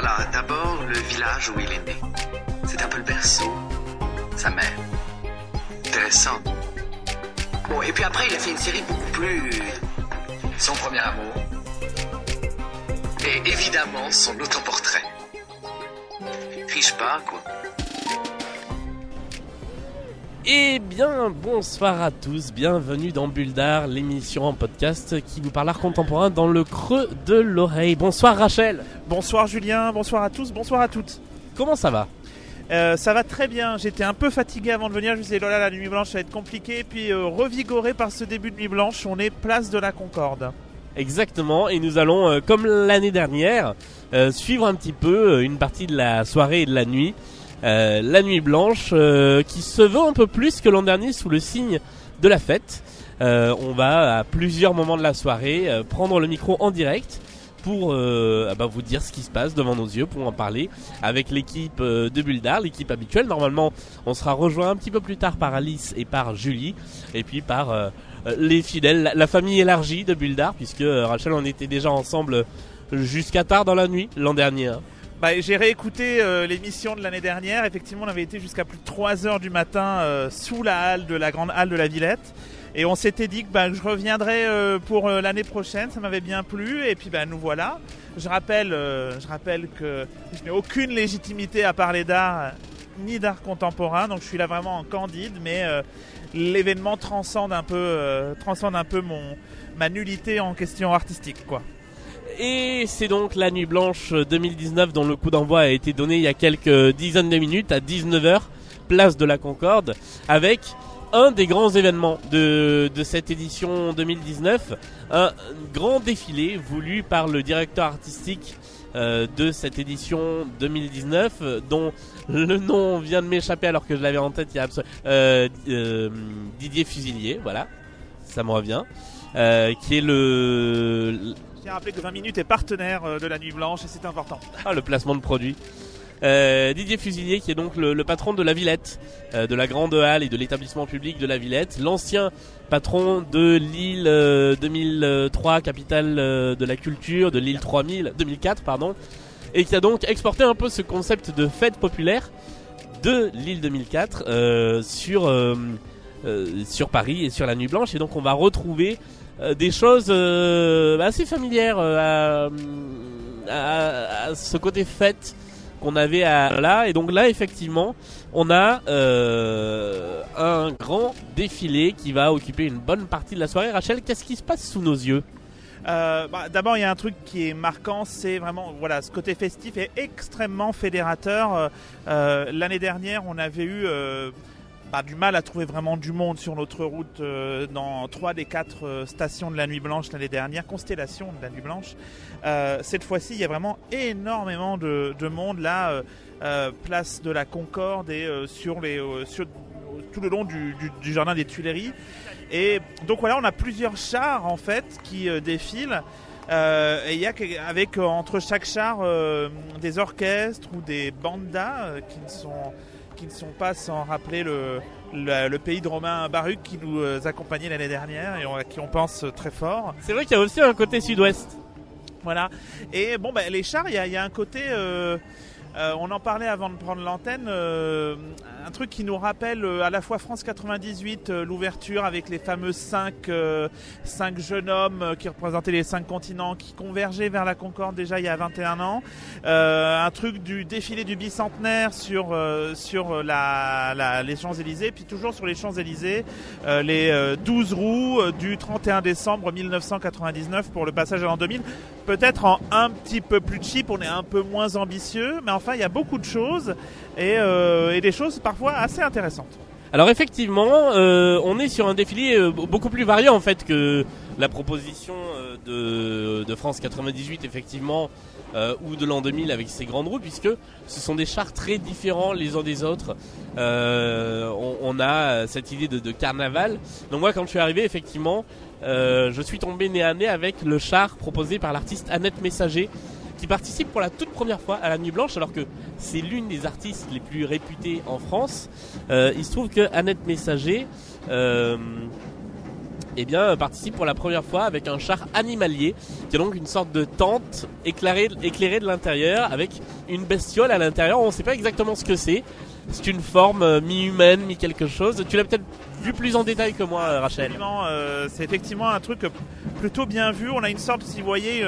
voilà, d'abord le village où il est né. C'est un peu le berceau, sa mère. Intéressant. Bon, et puis après, il a fait une série beaucoup plus. Son premier amour. Et évidemment, son autoportrait. Triche pas, quoi. Eh bien, bonsoir à tous, bienvenue dans Bulle d'Art, l'émission en podcast qui vous parle d'art contemporain dans le creux de l'oreille. Bonsoir Rachel. Bonsoir Julien, bonsoir à tous, bonsoir à toutes. Comment ça va? Euh, ça va très bien, j'étais un peu fatigué avant de venir, je me disais, là, la nuit blanche ça va être compliqué, puis euh, revigoré par ce début de nuit blanche, on est place de la Concorde. Exactement, et nous allons, euh, comme l'année dernière, suivre un petit peu une partie de la soirée et de la nuit. Euh, la nuit blanche euh, qui se veut un peu plus que l'an dernier sous le signe de la fête. Euh, on va à plusieurs moments de la soirée prendre le micro en direct pour ah bah, vous dire ce qui se passe devant nos yeux, pour en parler avec l'équipe de Bulldar, l'équipe habituelle. Normalement, on sera rejoint un petit peu plus tard par Alice et par Julie, et puis par les fidèles, la, famille élargie de Bulldar, puisque Rachel, on était déjà ensemble jusqu'à tard dans la nuit l'an dernier. hein. Bah, j'ai réécouté euh, l'émission de l'année dernière, effectivement on avait été jusqu'à plus de 3 heures du matin euh, sous la halle de la grande halle de la Villette. Et on s'était dit que bah, je reviendrais euh, pour euh, l'année prochaine, ça m'avait bien plu, et puis bah, nous voilà. Je rappelle, euh, je rappelle que je n'ai aucune légitimité à parler d'art, ni d'art contemporain, donc je suis là vraiment en candide, mais euh, l'événement transcende un peu, transcende un peu mon, ma nullité en question artistique. quoi. Et c'est donc la nuit blanche 2019 dont le coup d'envoi a été donné il y a quelques dizaines de minutes à 19h, place de la Concorde, avec un des grands événements de, cette édition 2019, un grand défilé voulu par le directeur artistique euh, de cette édition 2019, euh, dont le nom vient de m'échapper alors que je l'avais en tête il y a euh, euh, Didier Fusilier, voilà, ça me revient, euh, qui est le, Je tiens à rappeler que 20 minutes est partenaire euh, de la Nuit Blanche et c'est important. Ah, le placement de produit. Euh, Didier Fusilier, qui est donc le, patron de la Villette, euh, de la Grande Halle et de l'établissement public de la Villette, l'ancien patron de l'île euh, 2003, capitale de la culture, de l'île 3000, 2004, pardon, et qui a donc exporté un peu ce concept de fête populaire de l'île 2004 euh, sur sur Paris et sur la Nuit Blanche, et donc on va retrouver des choses euh, assez familières euh, à, ce côté fête qu'on avait à, là. Et donc là effectivement on a euh, un grand défilé qui va occuper une bonne partie de la soirée. Rachel qu'est-ce qui se passe sous nos yeux? Euh, bah, D'abord, il y a un truc qui est marquant, c'est vraiment voilà, ce côté festif est extrêmement fédérateur. Euh, euh, L'année dernière, on avait eu euh, bah, du mal à trouver vraiment du monde sur notre route euh, dans trois des quatre euh, stations de la Nuit Blanche l'année dernière, constellation de la Nuit Blanche. Euh, cette fois-ci, il y a vraiment énormément de, de monde là, place de la Concorde et sur les, sur, tout le long du, jardin des Tuileries. Et donc voilà, on a plusieurs chars en fait qui défilent. Et il y a avec entre chaque char des orchestres ou des bandas qui ne sont qui ne sont pas sans rappeler le, le, le pays de Romain Baruch qui nous euh, accompagnait l'année dernière et on- à qui on pense très fort. c'est vrai qu'il y a aussi un côté sud-ouest Voilà. Et bon, bah, les chars, il y, a- il y a un côté. euh, euh, on en parlait avant de prendre l'antenne. euh, un truc qui nous rappelle euh, à la fois France 98, euh, l'ouverture avec les fameux cinq, euh, cinq jeunes hommes qui représentaient les cinq continents qui convergeaient vers la Concorde déjà il y a 21 ans. Un truc du défilé du bicentenaire sur, sur la, la- les Champs-Élysées. Puis toujours sur les Champs-Élysées, les euh, 12 roues du 31 décembre 1999 pour le passage à l'an 2000 peut-être en un petit peu plus cheap, on est un peu moins ambitieux, mais enfin il y a beaucoup de choses et, euh, et des choses parfois assez intéressantes. Alors effectivement, euh, on est sur un défilé euh, beaucoup plus varié en fait que la proposition de, France 98 effectivement ou de l'an 2000 avec ses grandes roues puisque ce sont des chars très différents les uns des autres. On, a cette idée de, de carnaval. Donc moi quand je suis arrivé effectivement, je suis tombé nez à nez avec le char proposé par l'artiste Annette Messager qui participe pour la toute première fois à la Nuit Blanche alors que c'est l'une des artistes les plus réputées en France. Euh, il se trouve que Annette Messager euh, eh bien, participe pour la première fois avec un char animalier, qui est donc une sorte de tente éclairée, éclairée de l'intérieur, avec une bestiole à l'intérieur. On ne sait pas exactement ce que c'est. C'est une forme euh, mi-humaine, mi-quelque chose. Tu l'as peut-être vu plus en détail que moi, Rachel. C'est effectivement un truc plutôt bien vu. On a une sorte, si vous voyez,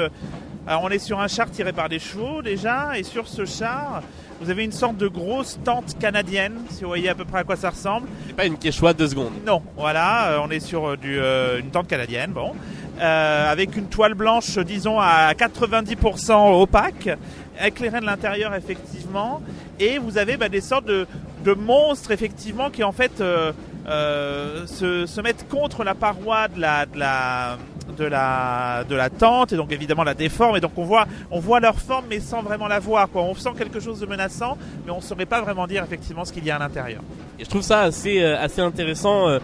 alors on est sur un char tiré par des chevaux déjà, et sur ce char, vous avez une sorte de grosse tente canadienne, si vous voyez à peu près à quoi ça ressemble. C'est pas une Quechua deux secondes. Non, voilà, euh, on est sur euh, du, euh, une tente canadienne, bon, Euh, avec une toile blanche, disons à 90% opaque, éclairée de l'intérieur effectivement, et vous avez bah, des sortes de, de monstres effectivement qui en fait euh, se, se mettent contre la paroi de la, de la de la de la tente et donc évidemment la déforme. Et donc on voit on voit leur forme mais sans vraiment la voir quoi. On sent quelque chose de menaçant mais on saurait pas vraiment dire effectivement ce qu'il y a à l'intérieur. Et je trouve ça assez, euh, assez intéressant euh,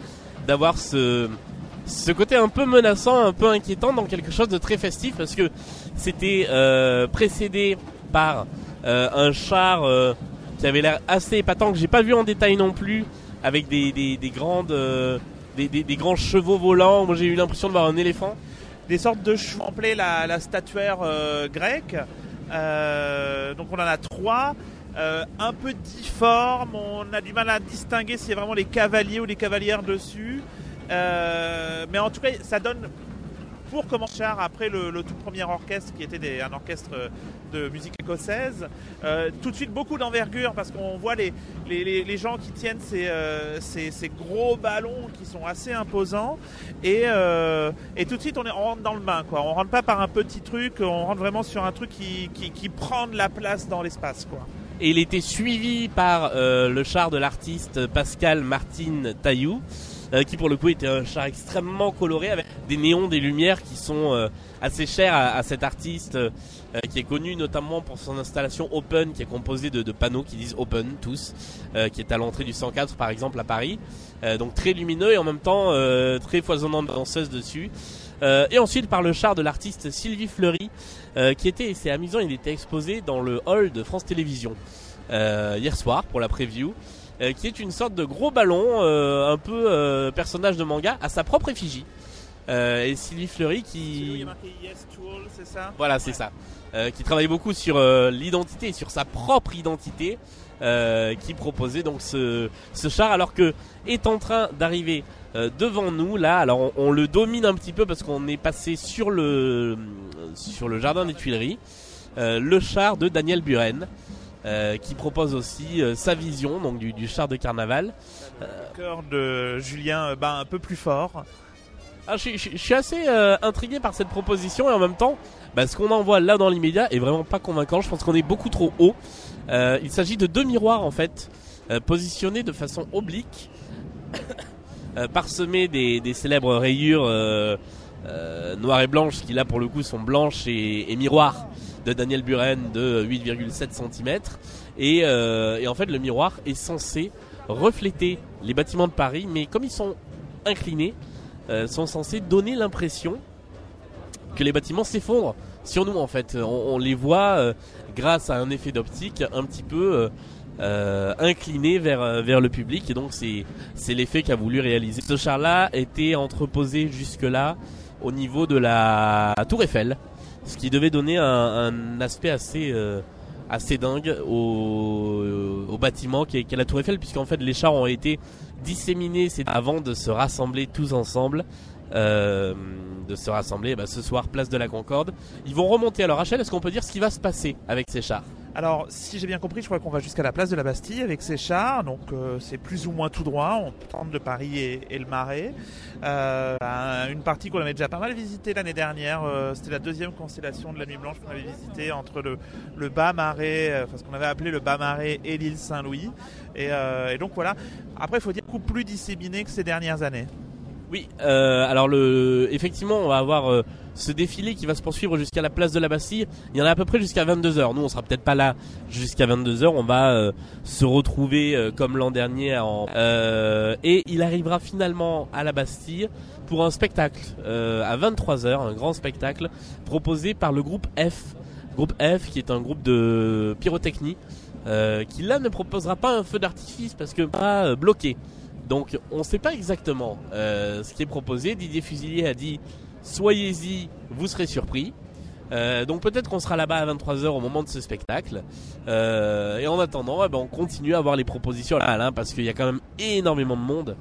d'avoir ce, ce côté un peu menaçant, un peu inquiétant dans quelque chose de très festif parce que c'était euh, précédé par un char qui avait l'air assez épatant que j'ai pas vu en détail non plus avec des, des, des grandes des, grands chevaux volants. Moi j'ai eu l'impression de voir un éléphant. des sortes de chevaux appelés la, la statuaire euh, grecque. Euh, donc on en a trois. Euh, un peu difformes, on a du mal à distinguer s'il y a vraiment les cavaliers ou les cavalières dessus. Mais en tout cas, ça donne pour commencer après le, tout premier orchestre qui était un orchestre de musique écossaise, euh, tout de suite beaucoup d'envergure parce qu'on voit les, les, les- gens qui tiennent ces, euh, ces, ces gros ballons qui sont assez imposants et, euh, et tout de suite on, est, rentre dans le bain quoi. On rentre pas par un petit truc, on rentre vraiment sur un truc qui, qui, qui prend de la place dans l'espace quoi. Et il était suivi par euh, le char de l'artiste Pascal Martine Taillou, euh, qui pour le coup était un char extrêmement coloré avec des néons, des lumières qui sont euh, assez chers à, à cet artiste euh, qui est connu notamment pour son installation Open qui est composée de, de panneaux qui disent Open tous, euh, qui est à l'entrée du 104 par exemple à Paris. Euh, donc très lumineux et en même temps euh, très foisonnant de danseuses dessus. Euh, et ensuite par le char de l'artiste Sylvie Fleury, euh, qui était, c'est amusant, il était exposé dans le hall de France Télévisions euh, hier soir pour la preview, euh, qui est une sorte de gros ballon, euh, un peu euh, personnage de manga, à sa propre effigie. Euh, et Sylvie Fleury qui... Yes Tool, ça? Voilà, c'est ça. Euh, qui travaille beaucoup sur euh, l'identité, sur sa propre identité, euh, qui proposait donc ce, ce char, alors que est en train d'arriver euh, devant nous là. Alors on, on le domine un petit peu parce qu'on est passé sur le sur le jardin des Tuileries. Euh, le char de Daniel Buren, euh, qui propose aussi euh, sa vision donc du, du char de carnaval. Le cœur de Julien euh, bah, un peu plus fort. Ah, je, suis- je- je suis assez euh, intrigué par cette proposition et en même temps, bah, ce qu'on en voit là dans l'immédiat est vraiment pas convaincant. Je pense qu'on est beaucoup trop haut. Euh, il s'agit de deux miroirs en fait, euh, positionnés de façon oblique, euh, parsemés des, des célèbres rayures euh, euh, noires et blanches qui là pour le coup sont blanches et, et miroirs de Daniel Buren de 8,7 cm. Et, euh, et en fait, le miroir est censé refléter les bâtiments de Paris, mais comme ils sont inclinés, euh, sont censés donner l'impression que les bâtiments s'effondrent sur nous en fait. On, les voit euh, grâce à un effet d'optique un petit peu euh, incliné vers, vers le public et donc c'est c'est l'effet qu'a voulu réaliser. Ce char-là était entreposé jusque-là au niveau de la tour Eiffel, ce qui devait donner un, aspect assez... euh, assez dingue au, bâtiment qui est, la tour Eiffel puisqu'en fait les chars ont été disséminés. Avant de se rassembler tous ensemble euh, de se rassembler bah, ce soir place de la Concorde. Ils vont remonter alors Rachel est-ce qu'on peut dire ce qui va se passer avec ces chars? Alors, si j'ai bien compris, je crois qu'on va jusqu'à la place de la Bastille avec ces chars. Donc, euh, c'est plus ou moins tout droit. On tente de Paris et, et le Marais. Euh, un- une partie qu'on avait déjà pas mal visitée l'année dernière. euh, C'était la deuxième constellation de la Nuit Blanche qu'on avait visitée entre le, le bas Marais, euh, enfin, ce qu'on avait appelé le bas Marais et l'île Saint-Louis. Et, euh, et donc voilà. Après, il faut dire beaucoup plus disséminé que ces dernières années. Oui, euh, alors le, effectivement, on va avoir ce défilé qui va se poursuivre jusqu'à la place de la Bastille. Il y en a à peu près jusqu'à 22h. Nous, on sera peut-être pas là jusqu'à 22h. On va euh, se retrouver euh, comme l'an dernier en, euh, et il arrivera finalement à la Bastille pour un spectacle à 23h, un grand spectacle proposé par le groupe F. Groupe F qui est un groupe de pyrotechnie qui là ne proposera pas un feu d'artifice parce que pas bloqué Donc on ne sait pas exactement ce qui est proposé. Didier Fusilier a dit soyez-y, vous serez surpris. Euh, donc peut-être qu'on sera là-bas à 23h au moment de ce spectacle. Euh, et en attendant, eh ben, on continue à voir les propositions là, là parce qu'il y a quand même énormément de monde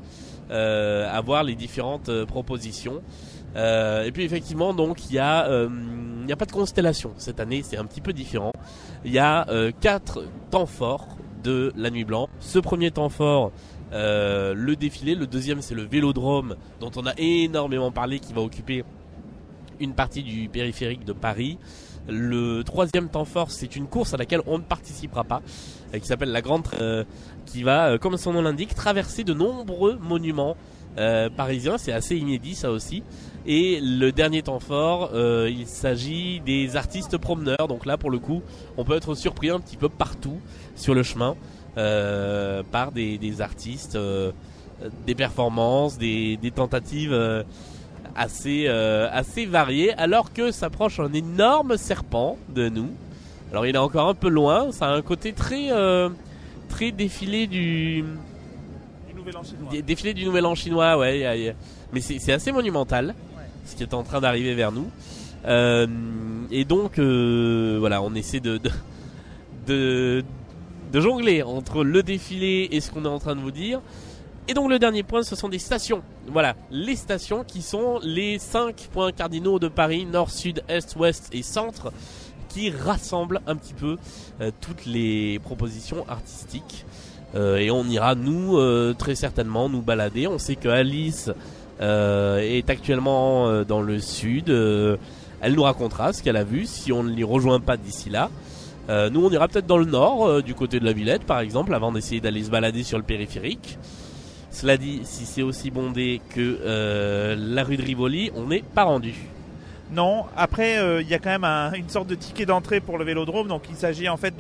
euh, à voir les différentes propositions. Et puis effectivement, donc il y a, il y a pas de constellation cette année, c'est un petit peu différent. Il y a quatre temps forts de la Nuit Blanche. Ce premier temps fort, euh, le défilé. Le deuxième, c'est le Vélodrome, dont on a énormément parlé, qui va occuper une partie du périphérique de Paris. Le troisième temps fort, c'est une course à laquelle on ne participera pas, euh, qui s'appelle la Grande, euh, qui va, euh, comme son nom l'indique, traverser de nombreux monuments parisiens. C'est assez inédit, ça aussi. Et le dernier temps fort, il s'agit des artistes promeneurs. Donc là, pour le coup, on peut être surpris un petit peu partout sur le chemin euh, par des, des artistes, euh, des performances, des, des tentatives euh, assez assez variées. Alors que s'approche un énorme serpent de nous. Alors il est encore un peu loin. Ça a un côté très très défilé du Du Nouvel An chinois. Dé- Défilé du Nouvel An chinois, ouais. Mais c'est assez monumental, ce qui est en train d'arriver vers nous. Et donc, voilà, on essaie de, de, de, de jongler entre le défilé et ce qu'on est en train de vous dire. Et donc le dernier point, ce sont des stations. Voilà, les stations qui sont les cinq points cardinaux de Paris, nord, sud, est, ouest et centre, qui rassemblent un petit peu euh, toutes les propositions artistiques. Euh, et on ira nous euh, très certainement nous balader. On sait que Alice est actuellement dans le sud. Elle nous racontera ce qu'elle a vu si on ne l'y rejoint pas d'ici là. Euh, nous on ira peut-être dans le nord, euh, du côté de la Villette par exemple, avant d'essayer d'aller se balader sur le périphérique. Cela dit, si c'est aussi bondé que euh, la rue de Rivoli, on n'est pas rendu. Non, après, il y a quand même un- une sorte de ticket d'entrée pour le vélodrome. Donc, il s'agit en fait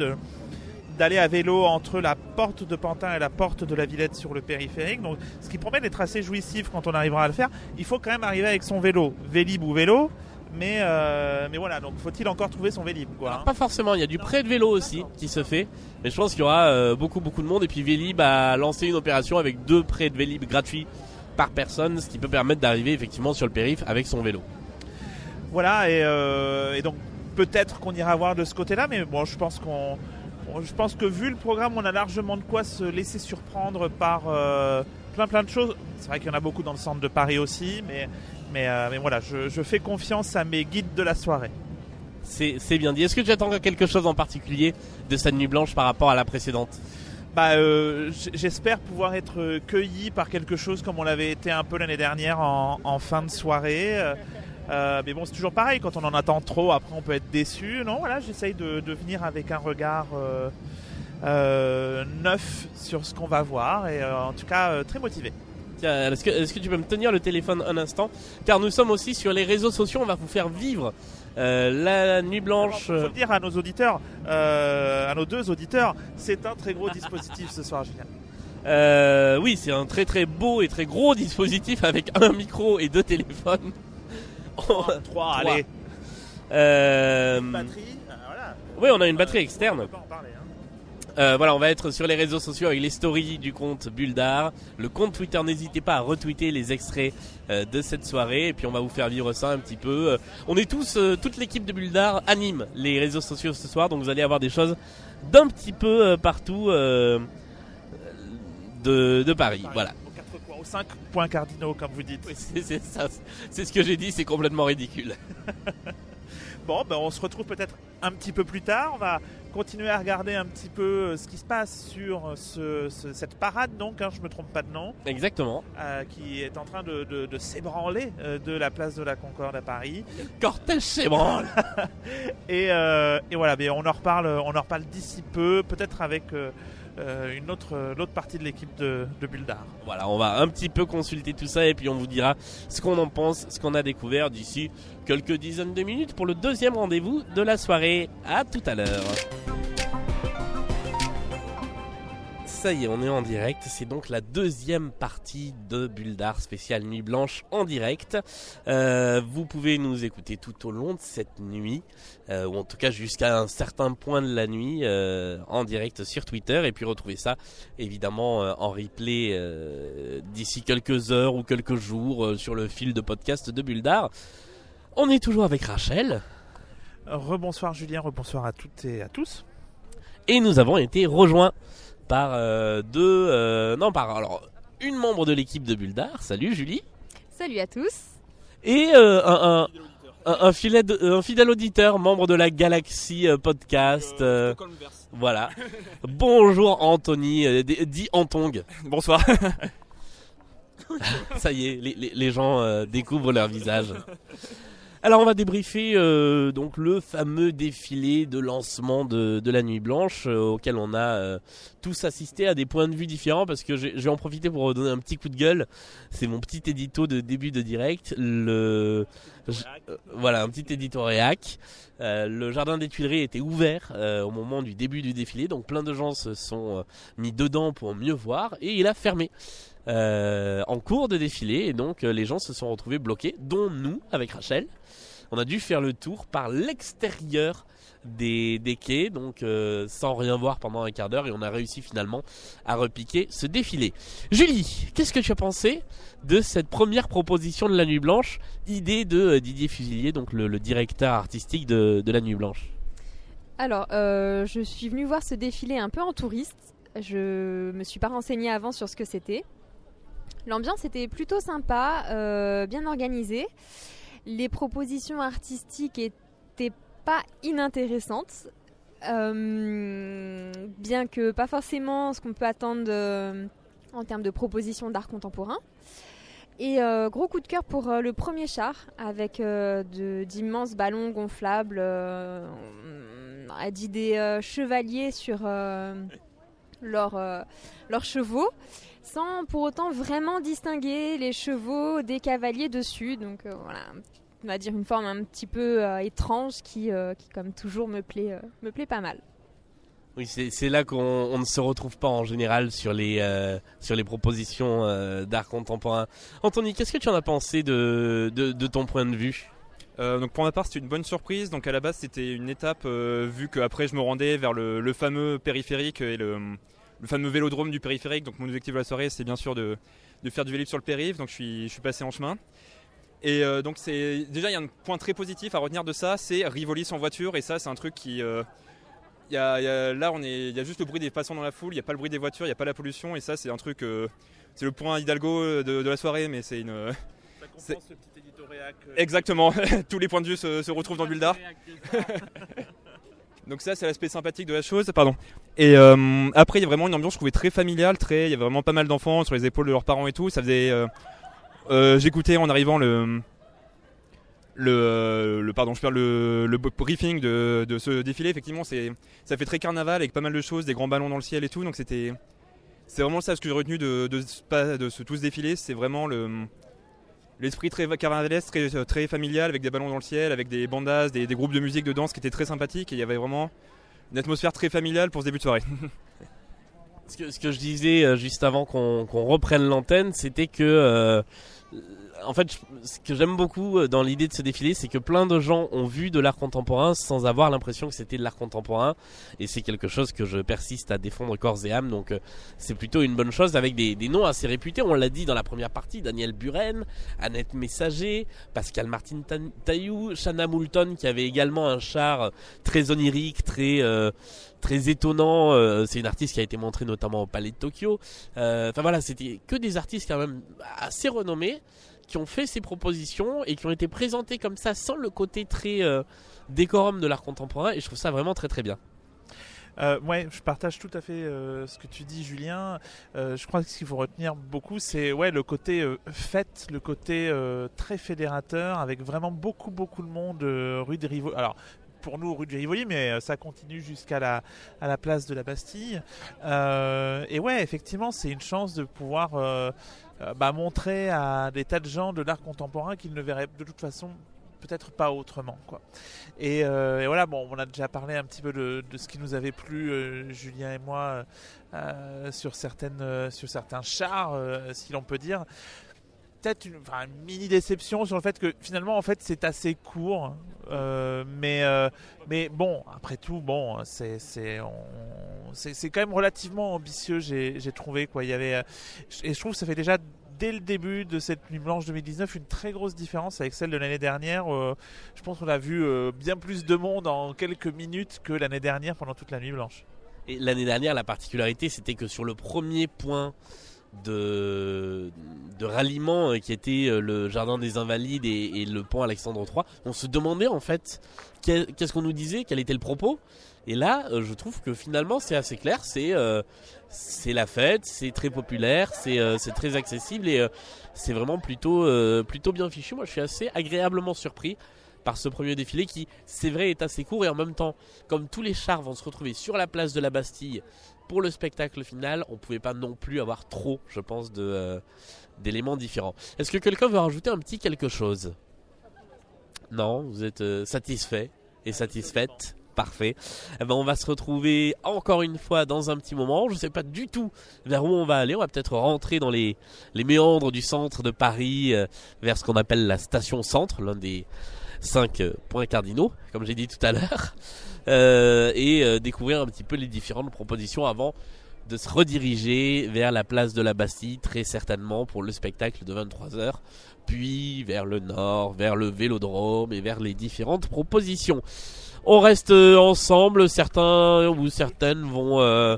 d'aller à vélo entre la porte de Pantin et la porte de la Villette sur le périphérique. Donc, ce qui promet d'être assez jouissif quand on arrivera à le faire. Il faut quand même arriver avec son vélo, Vélib ou vélo. Mais, euh, mais voilà, donc faut-il encore trouver son Vélib quoi. hein. Pas forcément, il y a du prêt de vélo aussi qui se fait. Mais je pense qu'il y aura euh, beaucoup beaucoup de monde. Et puis Vélib a lancé une opération avec deux prêts de Vélib gratuits par personne, ce qui peut permettre d'arriver effectivement sur le périph avec son vélo. Voilà, et, euh, et donc peut-être qu'on ira voir de ce côté-là, mais bon, je pense qu'on, je pense que vu le programme, on a largement de quoi se laisser surprendre par plein plein de choses. C'est vrai qu'il y en a beaucoup dans le centre de Paris aussi, mais mais, euh, mais voilà, je, je fais confiance à mes guides de la soirée. C'est bien dit. Est-ce que tu attends quelque chose en particulier de cette nuit blanche par rapport à la précédente? Bah, euh, j'espère pouvoir être cueilli par quelque chose comme on l'avait été un peu l'année dernière en, en fin de soirée. Euh, mais bon, c'est toujours pareil, quand on en attend trop, après on peut être déçu. Non, voilà, j'essaye de, de venir avec un regard euh, neuf sur ce qu'on va voir et en tout cas très motivé. Tiens, est-ce que, est-ce que tu peux me tenir le téléphone un instant? Car nous sommes aussi sur les réseaux sociaux, on va vous faire vivre euh, la nuit blanche. Faut le dire à nos auditeurs, euh, à nos deux auditeurs, c'est un très gros dispositif ce soir, Julien. Euh, oui, c'est un très très beau et très gros dispositif avec un micro et deux téléphones. Trois, allez. Euh, Batterie, euh, voilà. Oui, on a une batterie On externe. peut pas en parler. Euh, voilà, on va être sur les réseaux sociaux avec les stories du compte Bulldar, le compte Twitter. N'hésitez pas à retweeter les extraits euh, de cette soirée et puis on va vous faire vivre ça un petit peu. Euh, on est tous, euh, toute l'équipe de Bulldar anime les réseaux sociaux ce soir, donc vous allez avoir des choses d'un petit peu euh, partout euh, de, de Paris. Voilà. Aux cinq points cardinaux, comme vous dites. Oui, c'est ça, c'est ce que j'ai dit, c'est complètement ridicule. Bon, ben on se retrouve peut-être un petit peu plus tard. On va continuer à regarder un petit peu euh, ce qui se passe sur euh, ce- ce- cette parade, donc, hein, je me trompe pas de nom, Exactement. euh, qui est en train de, de- de s'ébranler de la place de la Concorde à Paris. Cortège s'ébranle. Et, euh, et voilà, mais on en reparle, on en reparle d'ici peu, peut-être avec euh, euh, une autre, euh, l'autre partie de l'équipe de, de. Voilà, on va un petit peu consulter tout ça et puis on vous dira ce qu'on en pense, ce qu'on a découvert d'ici quelques dizaines de minutes pour le deuxième rendez-vous de la soirée. À tout à l'heure. Ça y est, on est en direct. C'est donc la deuxième partie de Bulle d'Art spécial Nuit Blanche en direct. Euh, vous pouvez nous écouter tout au long de cette nuit, euh, ou en tout cas jusqu'à un certain point de la nuit, euh, en direct sur Twitter, et puis retrouver ça évidemment en replay d'ici quelques heures ou quelques jours sur le fil de podcast de Bulle d'Art. On est toujours avec Rachel. Rebonsoir Julien, rebonsoir à toutes et à tous. et nous avons été rejoints par euh, deux euh, non par alors une membre de l'équipe de Buldar salut Julie. Salut à tous. et euh, un, un, un, un filet de- un fidèle auditeur membre de la Galaxy euh, podcast euh, voilà. Bonjour Anthony euh, dit Antong. Bonsoir. ça y est les, les, les gens euh, découvrent leur visage alors on va débriefer euh, donc le fameux défilé de lancement de, de la Nuit Blanche euh, auquel on a euh, tous assisté à des points de vue différents parce que j'ai- en profiter pour donner un petit coup de gueule. C'est mon petit édito de début de direct. Le voilà un petit édito réac. Le jardin des Tuileries était ouvert au moment du début du défilé, donc plein de gens se sont mis dedans pour mieux voir et il a fermé. en cours de défilé et donc les gens se sont retrouvés bloqués, dont nous avec Rachel. On a dû faire le tour par l'extérieur des, des quais, donc euh, sans rien voir pendant un quart d'heure, et on a réussi finalement à repiquer ce défilé. Julie, qu'est-ce que tu as pensé de cette première proposition de la Nuit Blanche, idée de euh, Didier Fusilier, donc le, directeur artistique de, de la Nuit Blanche? Alors, euh, je suis venue voir ce défilé un peu en touriste. Je me suis pas renseignée avant sur ce que c'était. L'ambiance était plutôt sympa, bien organisée. Les propositions artistiques étaient pas inintéressantes. Euh, bien que pas forcément ce qu'on peut attendre euh, en termes de propositions d'art contemporain. Et euh, gros coup de cœur pour le premier char avec d'immenses ballons gonflables. on a dit des chevaliers sur leurs chevaux, sans pour autant vraiment distinguer les chevaux des cavaliers dessus. Donc euh, voilà, on va dire une forme un petit peu euh, étrange qui, euh, qui comme toujours me plaît, euh, me plaît pas mal. Oui, c'est là qu'on on ne se retrouve pas en général sur les, euh, sur les propositions euh, d'art contemporain. Anthony, qu'est-ce que tu en as pensé de, de, de ton point de vue? Euh, donc pour ma part, c'était une bonne surprise. Donc à la base, c'était une étape euh, vu qu'après je me rendais vers le, le fameux périphérique et le, le fameux vélodrome du périphérique. Donc mon objectif de la soirée, c'est bien sûr de, de faire du vélo sur le périph. Donc je suis, je suis passé en chemin. Et euh, donc c'est déjà il y a un point très positif à retenir de ça, c'est Rivoli sans voiture. Et ça, c'est un truc qui euh, il y a- il y a- là, on est, il y a juste le bruit des passants dans la foule. Il n'y a pas le bruit des voitures, il n'y a pas la pollution. Et ça, c'est un truc. euh, c'est le point Hidalgo de, de la soirée, mais c'est une. Ça compense le petit édito réac. euh, Exactement, tous les points de vue se, se retrouvent dans Buldar. Donc ça c'est l'aspect sympathique de la chose, pardon. Et euh, après il y a vraiment une ambiance je trouvais très familiale, très, il y avait vraiment pas mal d'enfants sur les épaules de leurs parents et tout. Ça faisait, euh, euh, j'écoutais en arrivant le le, le pardon je perds le, briefing de, de ce défilé. Effectivement c'est ça fait très carnaval avec pas mal de choses, des grands ballons dans le ciel et tout. Donc c'était c'est vraiment ça ce que j'ai retenu de, de, de ce, tout ce défilé, c'est vraiment le l'esprit très carnavalesque, très, très familial, avec des ballons dans le ciel, avec des bandas, des, groupes de musique de danse qui étaient très sympathiques. Et il y avait vraiment une atmosphère très familiale pour ce début de soirée. ce que, je disais euh, juste avant qu'on qu'on reprenne l'antenne, c'était que, euh, en fait, ce que j'aime beaucoup euh, dans l'idée de ce défilé, c'est que plein de gens ont vu de l'art contemporain sans avoir l'impression que c'était de l'art contemporain, et c'est quelque chose que je persiste à défendre corps et âme. Donc, euh, c'est plutôt une bonne chose avec des, noms assez réputés. On l'a dit dans la première partie Daniel Buren, Annette Messager, Pascal Martin Taillou, Shanna Moulton, qui avait également un char très onirique, très euh, très étonnant. euh, c'est une artiste qui a été montrée notamment au Palais de Tokyo. Euh, Enfin voilà, c'était que des artistes quand même assez renommés qui ont fait ces propositions et qui ont été présentés comme ça sans le côté très euh, décorum de l'art contemporain. Et je trouve ça vraiment très très bien. Euh, ouais, je partage tout à fait euh, ce que tu dis, Julien. Euh, je crois que ce qu'il faut retenir beaucoup, c'est ouais le côté fête, le côté très fédérateur, avec vraiment beaucoup beaucoup de monde rue des Rivoli. Alors pour nous rue de Rivoli, mais ça continue jusqu'à la à la place de la Bastille. Et ouais, effectivement, c'est une chance de pouvoir euh, bah, montrer à des tas de gens de l'art contemporain qu'ils ne verraient de toute façon peut-être pas autrement, quoi. Et, euh, voilà, bon, on a déjà parlé un petit peu de, ce qui nous avait plu, euh, Julien et moi, sur certaines, sur certains chars, si l'on peut dire. Peut-être une, mini déception sur le fait que finalement, en fait, c'est assez court. mais, mais bon, après tout, bon, c'est, c'est, c'est, quand même relativement ambitieux, j'ai, trouvé, quoi. Il y avait, et je trouve que ça fait déjà dès le début de cette nuit blanche 2019 une très grosse différence avec celle de l'année dernière. Euh, je pense qu'on a vu euh, bien plus de monde en quelques minutes que l'année dernière pendant toute la nuit blanche. Et l'année dernière, la particularité, c'était que sur le premier point de, ralliement euh, qui était le jardin des Invalides et, le pont Alexandre III, on se demandait en fait qu'est-ce qu'on nous disait, quel était le propos. Et là, je trouve que finalement, c'est assez clair. C'est la fête, c'est très populaire, c'est euh, très accessible et euh, c'est vraiment plutôt, euh, plutôt bien fichu. Moi, je suis assez agréablement surpris par ce premier défilé qui, c'est vrai, est assez court et en même temps, comme tous les chars vont se retrouver sur la place de la Bastille pour le spectacle final, on pouvait pas non plus avoir trop, je pense, d'éléments différents. Est-ce que quelqu'un veut rajouter un petit quelque chose? Non, vous êtes satisfait et satisfaite Parfait. Eh ben, on va se retrouver encore une fois dans un petit moment. Je ne sais pas du tout vers où on va aller. On va peut-être rentrer dans les, méandres du centre de Paris, euh, vers ce qu'on appelle la station centre, l'un des cinq euh, points cardinaux, comme j'ai dit tout à l'heure, euh, et découvrir un petit peu les différentes propositions avant de se rediriger vers la place de la Bastille, très certainement pour le spectacle de 23h, puis vers le nord, vers le vélodrome et vers les différentes propositions. On reste euh, ensemble, certains ou certaines vont euh,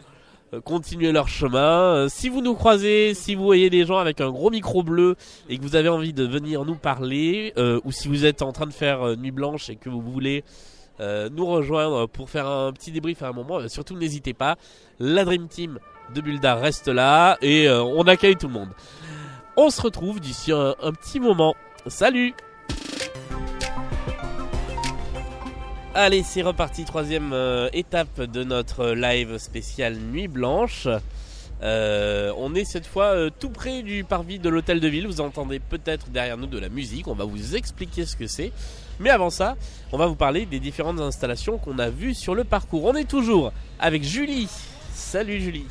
continuer leur chemin. Euh, si vous nous croisez, si vous voyez des gens avec un gros micro bleu et que vous avez envie de venir nous parler, ou si vous êtes en train de faire nuit blanche et que vous voulez nous rejoindre pour faire un petit débrief à un moment, surtout n'hésitez pas. La Dream Team de Buldar reste là et on accueille tout le monde. On se retrouve d'ici un petit moment. Salut Allez, c'est reparti, troisième euh, étape de notre live spécial Nuit Blanche. Euh, on est cette fois euh, tout près du parvis de l'hôtel de ville. Vous entendez peut-être derrière nous de la musique. On va vous expliquer ce que c'est. Mais avant ça, on va vous parler des différentes installations qu'on a vues sur le parcours. On est toujours avec Julie. Salut Julie.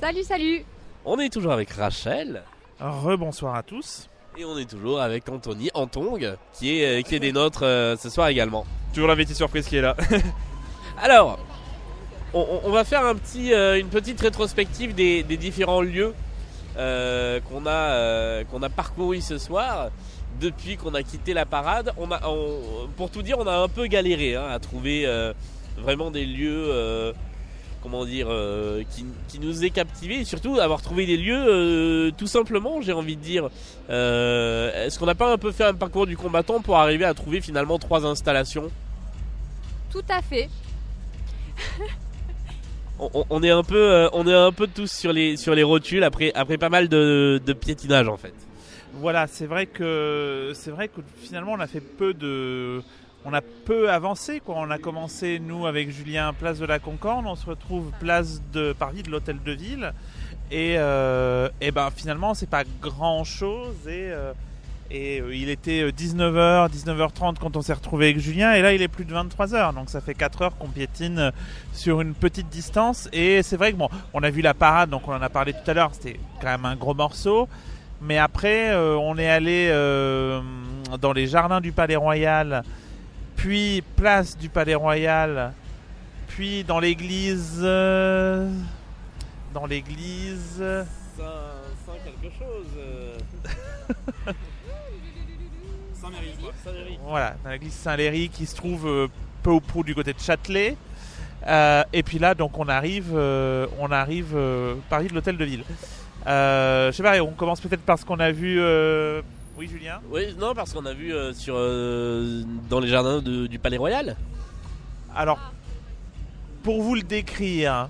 Salut, salut. On est toujours avec Rachel. Rebonsoir à tous. Et on est toujours avec Anthony Antong, qui est, qui est des nôtres ce soir également. Toujours l'invité surprise qui est là. Alors, on, va faire un petit, euh, une petite rétrospective des, différents lieux euh, qu'on a, euh, qu'on a parcourus ce soir. Depuis qu'on a quitté la parade, on a, pour tout dire, on a un peu galéré hein, à trouver vraiment des lieux comment dire, qui, qui, nous aient captivés et surtout avoir trouvé des lieux tout simplement, j'ai envie de dire. Est-ce qu'on n'a pas un peu fait un parcours du combattant pour arriver à trouver finalement trois installations? Tout à fait. on, est un peu, euh, on est un peu tous sur les sur les rotules après après pas mal de, de piétinage en fait. Voilà, c'est vrai que c'est vrai que finalement on a fait peu de on a peu avancé quoi. On a commencé nous avec Julien place de la Concorde, on se retrouve place de Paris de l'hôtel de ville et, euh, et ben finalement c'est pas grand chose et euh, et euh, il était 19h, euh, 19h30 quand on s'est retrouvé avec Julien. Et là, il est plus de 23h. Donc ça fait 4 heures qu'on piétine euh, sur une petite distance. Et c'est vrai que bon, on a vu la parade, donc on en a parlé tout à l'heure. C'était quand même un gros morceau. Mais après, on est allé dans les jardins du Palais Royal, puis place du Palais Royal, puis dans l'église. dans l'église. Saint, quelque chose. Voilà, dans l'église Saint-Léry qui se trouve euh, peu ou prou du côté de Châtelet. Euh, et puis là, donc on arrive, euh, on arrive Paris de l'hôtel de ville. Je sais pas, on commence peut-être par ce qu'on a vu. Oui, Julien. Oui, non, parce qu'on a vu sur dans les jardins du Palais Royal. Alors, pour vous le décrire,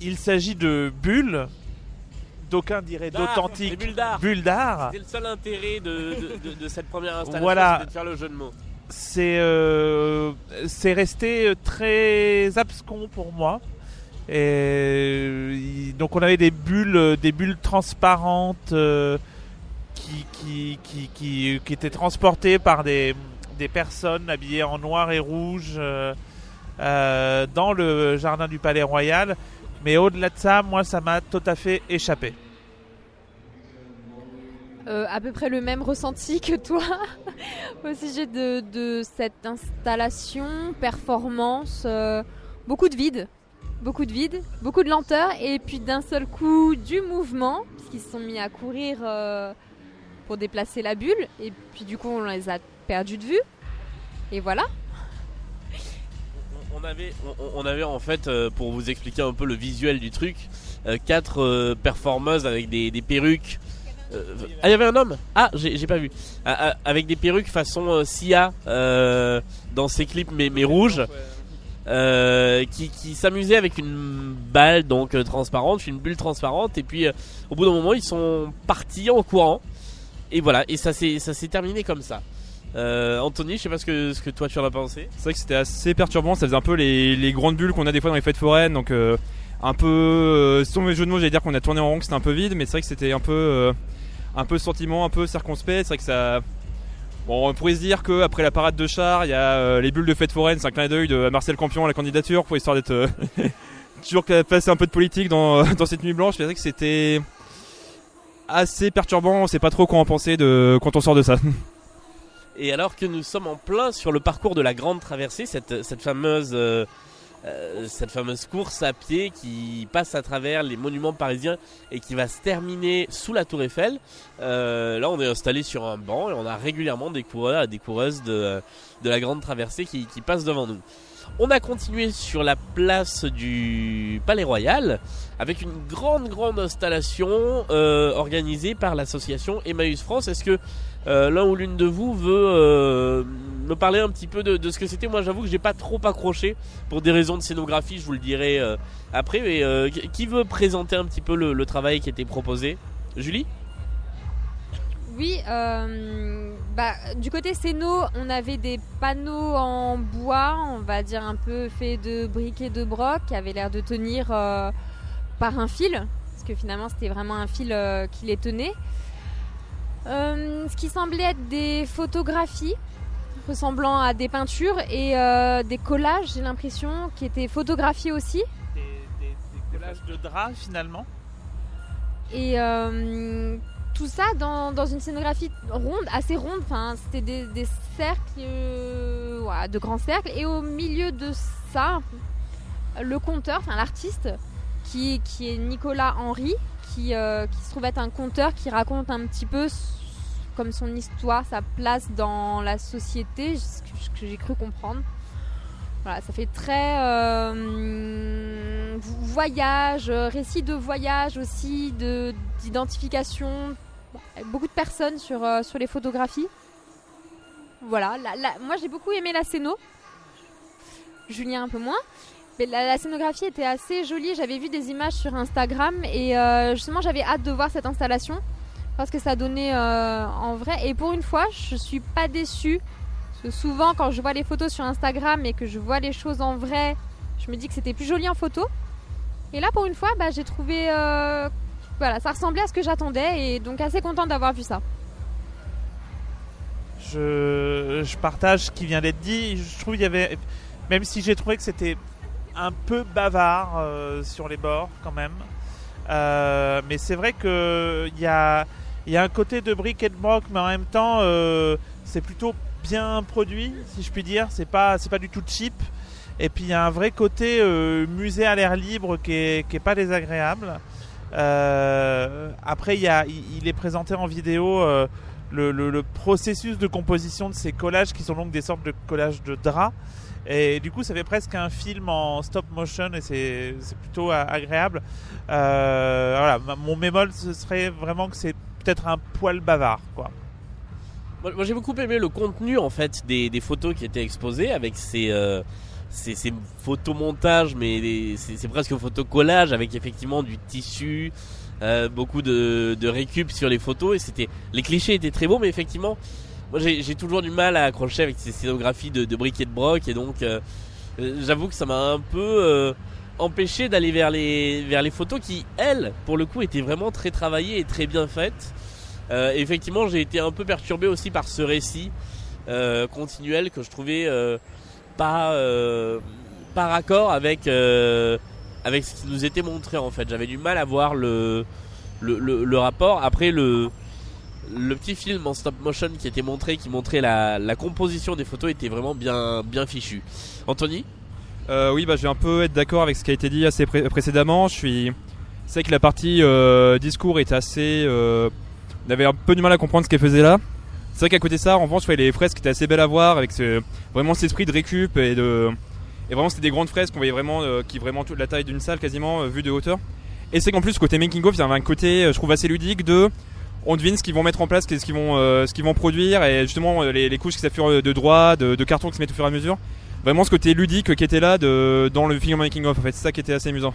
il s'agit de bulles d'aucuns diraient d'authentiques bulles d'art. C'est le seul intérêt de, cette première installation, voilà. de faire le jeu de mots. C'est euh, c'est resté très abscon pour moi. Et donc on avait des bulles, des bulles transparentes euh, qui, qui, qui, qui, étaient transportées par des, des personnes habillées en noir et rouge euh, euh, dans le jardin du Palais Royal. Mais au-delà de ça, moi, ça m'a tout à fait échappé. Euh, à peu près le même ressenti que toi au sujet de, de cette installation, performance, euh, beaucoup de vide, beaucoup de vide, beaucoup de lenteur et puis d'un seul coup du mouvement puisqu'ils se sont mis à courir euh, pour déplacer la bulle et puis du coup on les a perdus de vue et voilà. On avait, on, avait en fait, euh, pour vous expliquer un peu le visuel du truc, euh, quatre performeuses avec des, perruques. Ah, il y avait un homme Ah, j'ai pas vu. Ah, ah, avec des perruques façon Sia dans ses clips, mais, mais rouges. Euh, qui, qui s'amusaient avec une balle donc euh, transparente, une bulle transparente, et puis euh, au bout d'un moment ils sont partis en courant, et voilà, et ça s'est ça s'est terminé comme ça. Anthony, je sais pas ce que ce que toi tu en as pensé. C'est vrai que c'était assez perturbant, ça faisait un peu les, les grandes bulles qu'on a des fois dans les fêtes foraines, donc un peu, sans mes jeux de mots, j'allais dire qu'on a tourné en rond, c'était un peu vide, mais c'est vrai que c'était un peu, un peu sentiment, un peu circonspect. C'est vrai que ça, on pourrait se dire que après la parade de chars, il y a euh, les bulles de fêtes foraines, c'est un clin d'œil de Marcel Campion à la candidature, pour histoire d'être euh, toujours passer un peu de politique dans dans cette nuit blanche. C'est que c'était assez perturbant, on sait pas trop quoi en penser quand on sort de ça. Et alors que nous sommes en plein sur le parcours de la Grande Traversée, cette, cette fameuse euh, cette fameuse course à pied qui passe à travers les monuments parisiens et qui va se terminer sous la Tour Eiffel. Euh, là, on est installé sur un banc et on a régulièrement des coureurs et des coureuses de, de la Grande Traversée qui, qui passent devant nous. On a continué sur la place du Palais Royal avec une grande grande installation euh, organisée par l'association Emmaüs France. Est-ce que euh, l'un ou l'une de vous veut euh, me parler un petit peu de, ce que c'était Moi, j'avoue que j'ai pas trop accroché pour des raisons de scénographie. Je vous le dirai euh, après. Mais qui- veut présenter un petit peu le, travail qui était proposé? Julie? Oui, bah, du côté Céno, on avait des panneaux en bois, on va dire un peu fait de briques et de broc, qui avaient l'air de tenir par un fil, parce que finalement c'était vraiment un fil qui les tenait. Euh, ce qui semblait être des photographies ressemblant à des peintures et euh, des collages, j'ai l'impression, qui étaient photographiés aussi. Des, des- des collages de draps finalement. Et euh, tout ça dans, dans une scénographie ronde, assez ronde. Enfin, c'était des, des cercles, euh, de grands cercles. Et au milieu de ça, le conteur, enfin l'artiste, qui, qui est Nicolas Henry, qui, euh, qui se trouve être un conteur qui raconte un petit peu comme son histoire, sa place dans la société, ce que, j'ai cru comprendre. Voilà, ça fait très euh, voyage, euh, récit de voyage aussi, de d'identification. Beaucoup de personnes sur, sur les photographies. Voilà, moi j'ai beaucoup aimé la scéno. Julien un peu moins. La scénographie était assez jolie. J'avais vu des images sur Instagram et euh, justement j'avais hâte de voir cette installation parce que ça donnait euh, en vrai. Et pour une fois, je suis pas déçue. Parce que souvent, quand je vois les photos sur Instagram et que je vois les choses en vrai, je me dis que c'était plus joli en photo. Et là, pour une fois, bah, j'ai trouvé. euh, voilà, ça ressemblait à ce que j'attendais et donc assez contente d'avoir vu ça. Je, je partage ce qui vient d'être dit. Je trouve qu'il y avait, même si j'ai trouvé que c'était un peu bavard euh, sur les bords quand même. Euh, mais c'est vrai que il y a, un côté de brick et de broc, mais en même temps, euh, c'est plutôt bien produit, si je puis dire. C'est pas, du tout cheap. Et puis il y a un vrai côté musée à l'air libre qui est, qui est pas désagréable. Après, il, est présenté en vidéo. le- le processus de composition de ces collages qui sont donc des sortes de collages de draps. Et du coup, ça fait presque un film en stop motion et c'est plutôt agréable. Euh, voilà, mon bémol, ce serait vraiment que c'est peut-être un poil bavard. Quoi. Moi, j'ai beaucoup aimé le contenu en fait des, des photos qui étaient exposées avec ces, euh, ces, photomontages, mais c'est presque photocollage avec effectivement du tissu, euh, beaucoup de, de récup sur les photos et c'était les clichés étaient très beaux, mais effectivement, moi j'ai toujours du mal à accrocher avec ces scénographies de, de briques et de broc et donc euh, j'avoue que ça m'a un peu euh, empêché d'aller vers les vers les photos qui elles pour le coup étaient vraiment très travaillées et très bien faites. Euh, effectivement, j'ai été un peu perturbé aussi par ce récit euh, continuel que je trouvais euh, pas euh, pas raccord avec avec ce qui nous était montré en fait. J'avais du mal à voir le, le, le rapport. Après le le petit film en stop motion qui était montré, qui montrait la, composition des photos, était vraiment bien bien fichu. Anthony Euh, oui, bah, je vais un peu être d'accord avec ce qui a été dit assez pré- précédemment. Je suis. C'est que la partie euh, discours est assez. Euh... On avait un peu du mal à comprendre ce qu'elle faisait là. C'est vrai qu'à côté de ça, en revanche, ouais, les fresques étaient assez belles à voir avec ce... vraiment cet esprit de récup et de. Et vraiment, c'était des grandes fresques qu'on voyait vraiment, euh, qui vraiment toute la taille d'une salle quasiment euh, vue de hauteur. Et c'est qu'en plus, côté making of, il y avait un côté, euh, je trouve assez ludique de. On devine ce qu'ils vont mettre en place, ce qu'ils vont, euh, produire et justement euh, les, couches qui s'affurent de droit, de, carton qui se mettent au fur et à mesure vraiment ce côté ludique qui était là dans le film making of en fait c'est ça qui était assez amusant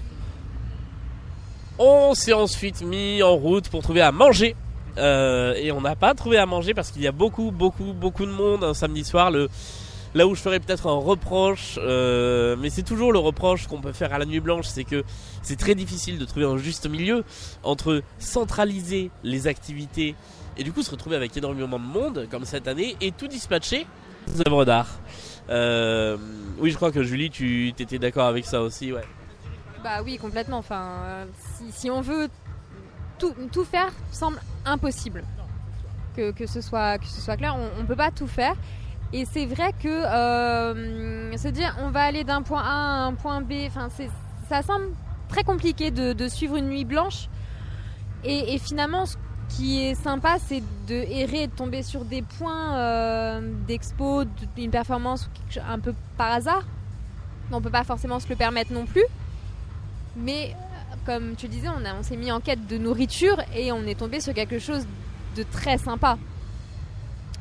On s'est ensuite mis en route pour trouver à manger. Euh, et on n'a pas trouvé à manger parce qu'il y a beaucoup, beaucoup, beaucoup de monde un samedi soir. Là où je ferais peut-être un reproche, euh, mais c'est toujours le reproche qu'on peut faire à la nuit blanche, c'est que c'est très difficile de trouver un juste milieu entre centraliser les activités et du coup se retrouver avec énormément de monde comme cette année et tout dispatcher des œuvres d'art. Euh, oui, je crois que Julie, tu étais d'accord avec ça aussi, ouais. Bah oui, complètement. Enfin, si, si on veut tout, tout faire, semble impossible. Que, que, ce, soit, que ce soit clair, on ne peut pas tout faire. Et c'est vrai que euh, se dire on va aller d'un point A à un point B, enfin, ça semble très compliqué de, suivre une nuit blanche. Et, finalement, ce qui est sympa, c'est de errer de tomber sur des points euh, d'expo, d'une performance un peu par hasard. On peut pas forcément se le permettre non plus. Mais comme tu disais, on, s'est mis en quête de nourriture et on est tombé sur quelque chose de très sympa.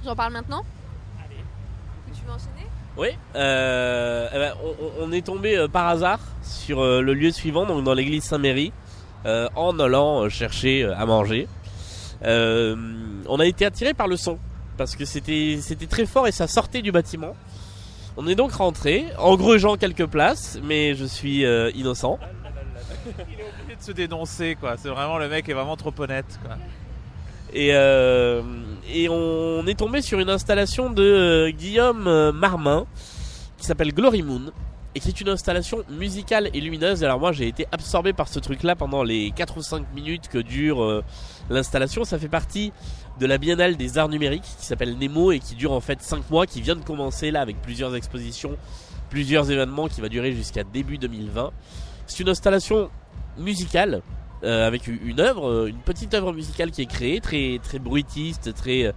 J'en parle maintenant Oui, euh, eh ben, on, est tombé euh, par hasard sur euh, le lieu suivant, donc dans l'église Saint-Méry, euh, en allant chercher à manger. Euh, on a été attiré par le son parce que c'était c'était très fort et ça sortait du bâtiment. On est donc rentré en grugeant quelques places, mais je suis euh, innocent. Il est obligé de se dénoncer, quoi. C'est vraiment le mec est vraiment trop honnête, quoi. Et, euh, et on est tombé sur une installation de euh, Guillaume euh, Marmin qui s'appelle Glory Moon et qui est une installation musicale et lumineuse. Alors moi j'ai été absorbé par ce truc là pendant les 4 ou 5 minutes que dure euh, l'installation. Ça fait partie de la Biennale des Arts Numériques qui s'appelle Nemo et qui dure en fait 5 mois, qui vient de commencer là avec plusieurs expositions, plusieurs événements qui va durer jusqu'à début 2020. C'est une installation musicale euh, avec une œuvre, euh, une petite œuvre musicale qui est créée, très très bruitiste, très euh,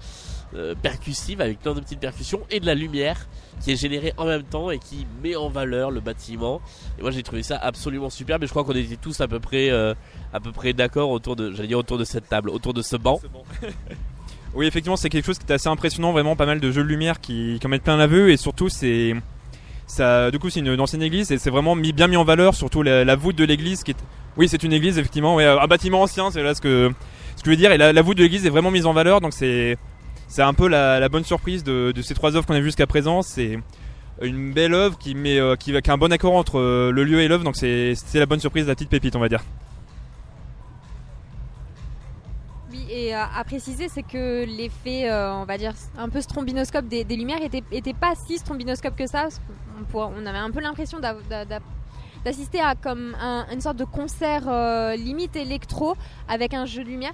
euh, percussive, avec plein de petites percussions et de la lumière qui est générée en même temps et qui met en valeur le bâtiment. Et moi j'ai trouvé ça absolument superbe et je crois qu'on était tous à peu près euh, à peu près d'accord autour de, j'allais dire autour de cette table, autour de ce banc. oui effectivement c'est quelque chose qui était assez impressionnant vraiment pas mal de jeux de lumière qui, qui en mettent plein la vue et surtout c'est du coup c'est une, ancienne église et c'est vraiment bien mis en valeur surtout la, voûte de l'église qui est oui c'est une église effectivement un bâtiment ancien c'est là ce que ce que je veux dire. Et la, voûte de l'église est vraiment mise en valeur donc c'est c'est un peu la, bonne surprise de, ces trois œuvres qu'on a vues jusqu'à présent. C'est une belle œuvre qui met euh, qui, a un bon accord entre euh, le lieu et l'œuvre donc c'est la bonne surprise la petite pépite on va dire et euh, à préciser, c'est que l'effet, euh, on va dire, un peu strombinoscope des, lumières était, pas si strombinoscope que ça. on avait un peu l'impression d'assister à comme un- une sorte de concert euh, limite électro avec un jeu de lumière.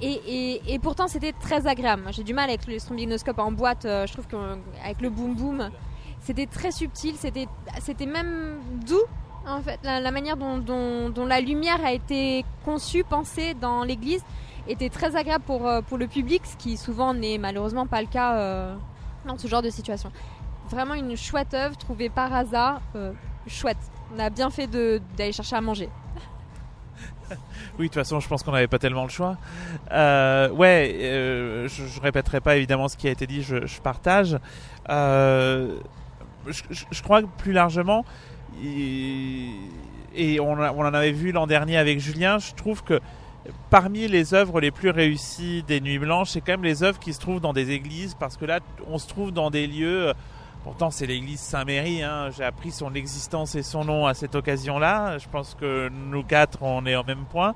Et, pourtant, c'était très agréable. J'ai du mal avec le strombinoscope en boîte. je trouve qu'avec le boom boom, c'était très subtil. C'était même doux. En fait, la, manière dont la lumière a été conçue, pensée dans l'église, était très agréable pour, euh, pour le public, ce qui souvent n'est malheureusement pas le cas euh, dans ce genre de situation. Vraiment une chouette œuvre trouvée par hasard, euh, chouette. On a bien fait d'aller chercher à manger. Oui, de toute façon, je pense qu'on n'avait pas tellement le choix. Ouais, je, je répéterai pas évidemment ce qui a été dit, je, partage. Je, crois que plus largement, et, et on, on en avait vu l'an dernier avec Julien, je trouve que parmi les œuvres les plus réussies des Nuits Blanches, c'est quand même les œuvres qui se trouvent dans des églises, parce que là, on se trouve dans des lieux Pourtant, c'est l'église Saint-Méry. Hein. J'ai appris son existence et son nom à cette occasion-là. Je pense que nous quatre, on est au même point.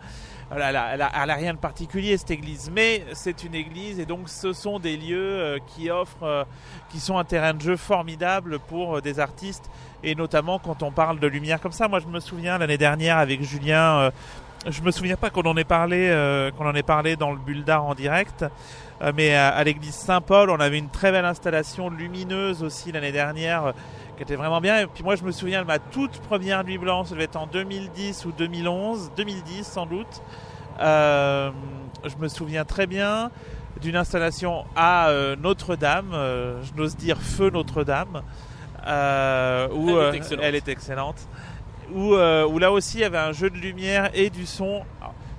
Elle n'a rien de particulier cette église, mais c'est une église et donc ce sont des lieux euh, qui offrent, euh, qui sont un terrain de jeu formidable pour euh, des artistes et notamment quand on parle de lumière comme ça. Moi, je me souviens l'année dernière avec Julien, je me souviens pas qu'on en ait parlé, qu'on en ait parlé dans le Bulldar en direct. mais à, l'église Saint-Paul, on avait une très belle installation lumineuse aussi l'année dernière qui était vraiment bien. Et puis moi, je me souviens de ma toute première nuit blanche, ça devait être en 2010 ou 2011, 2010 sans doute. Euh, je me souviens très bien d'une installation à euh, Notre-Dame, euh, je n'ose dire Feu Notre-Dame, où elle est excellente, où, où, là aussi il y avait un jeu de lumière et du son.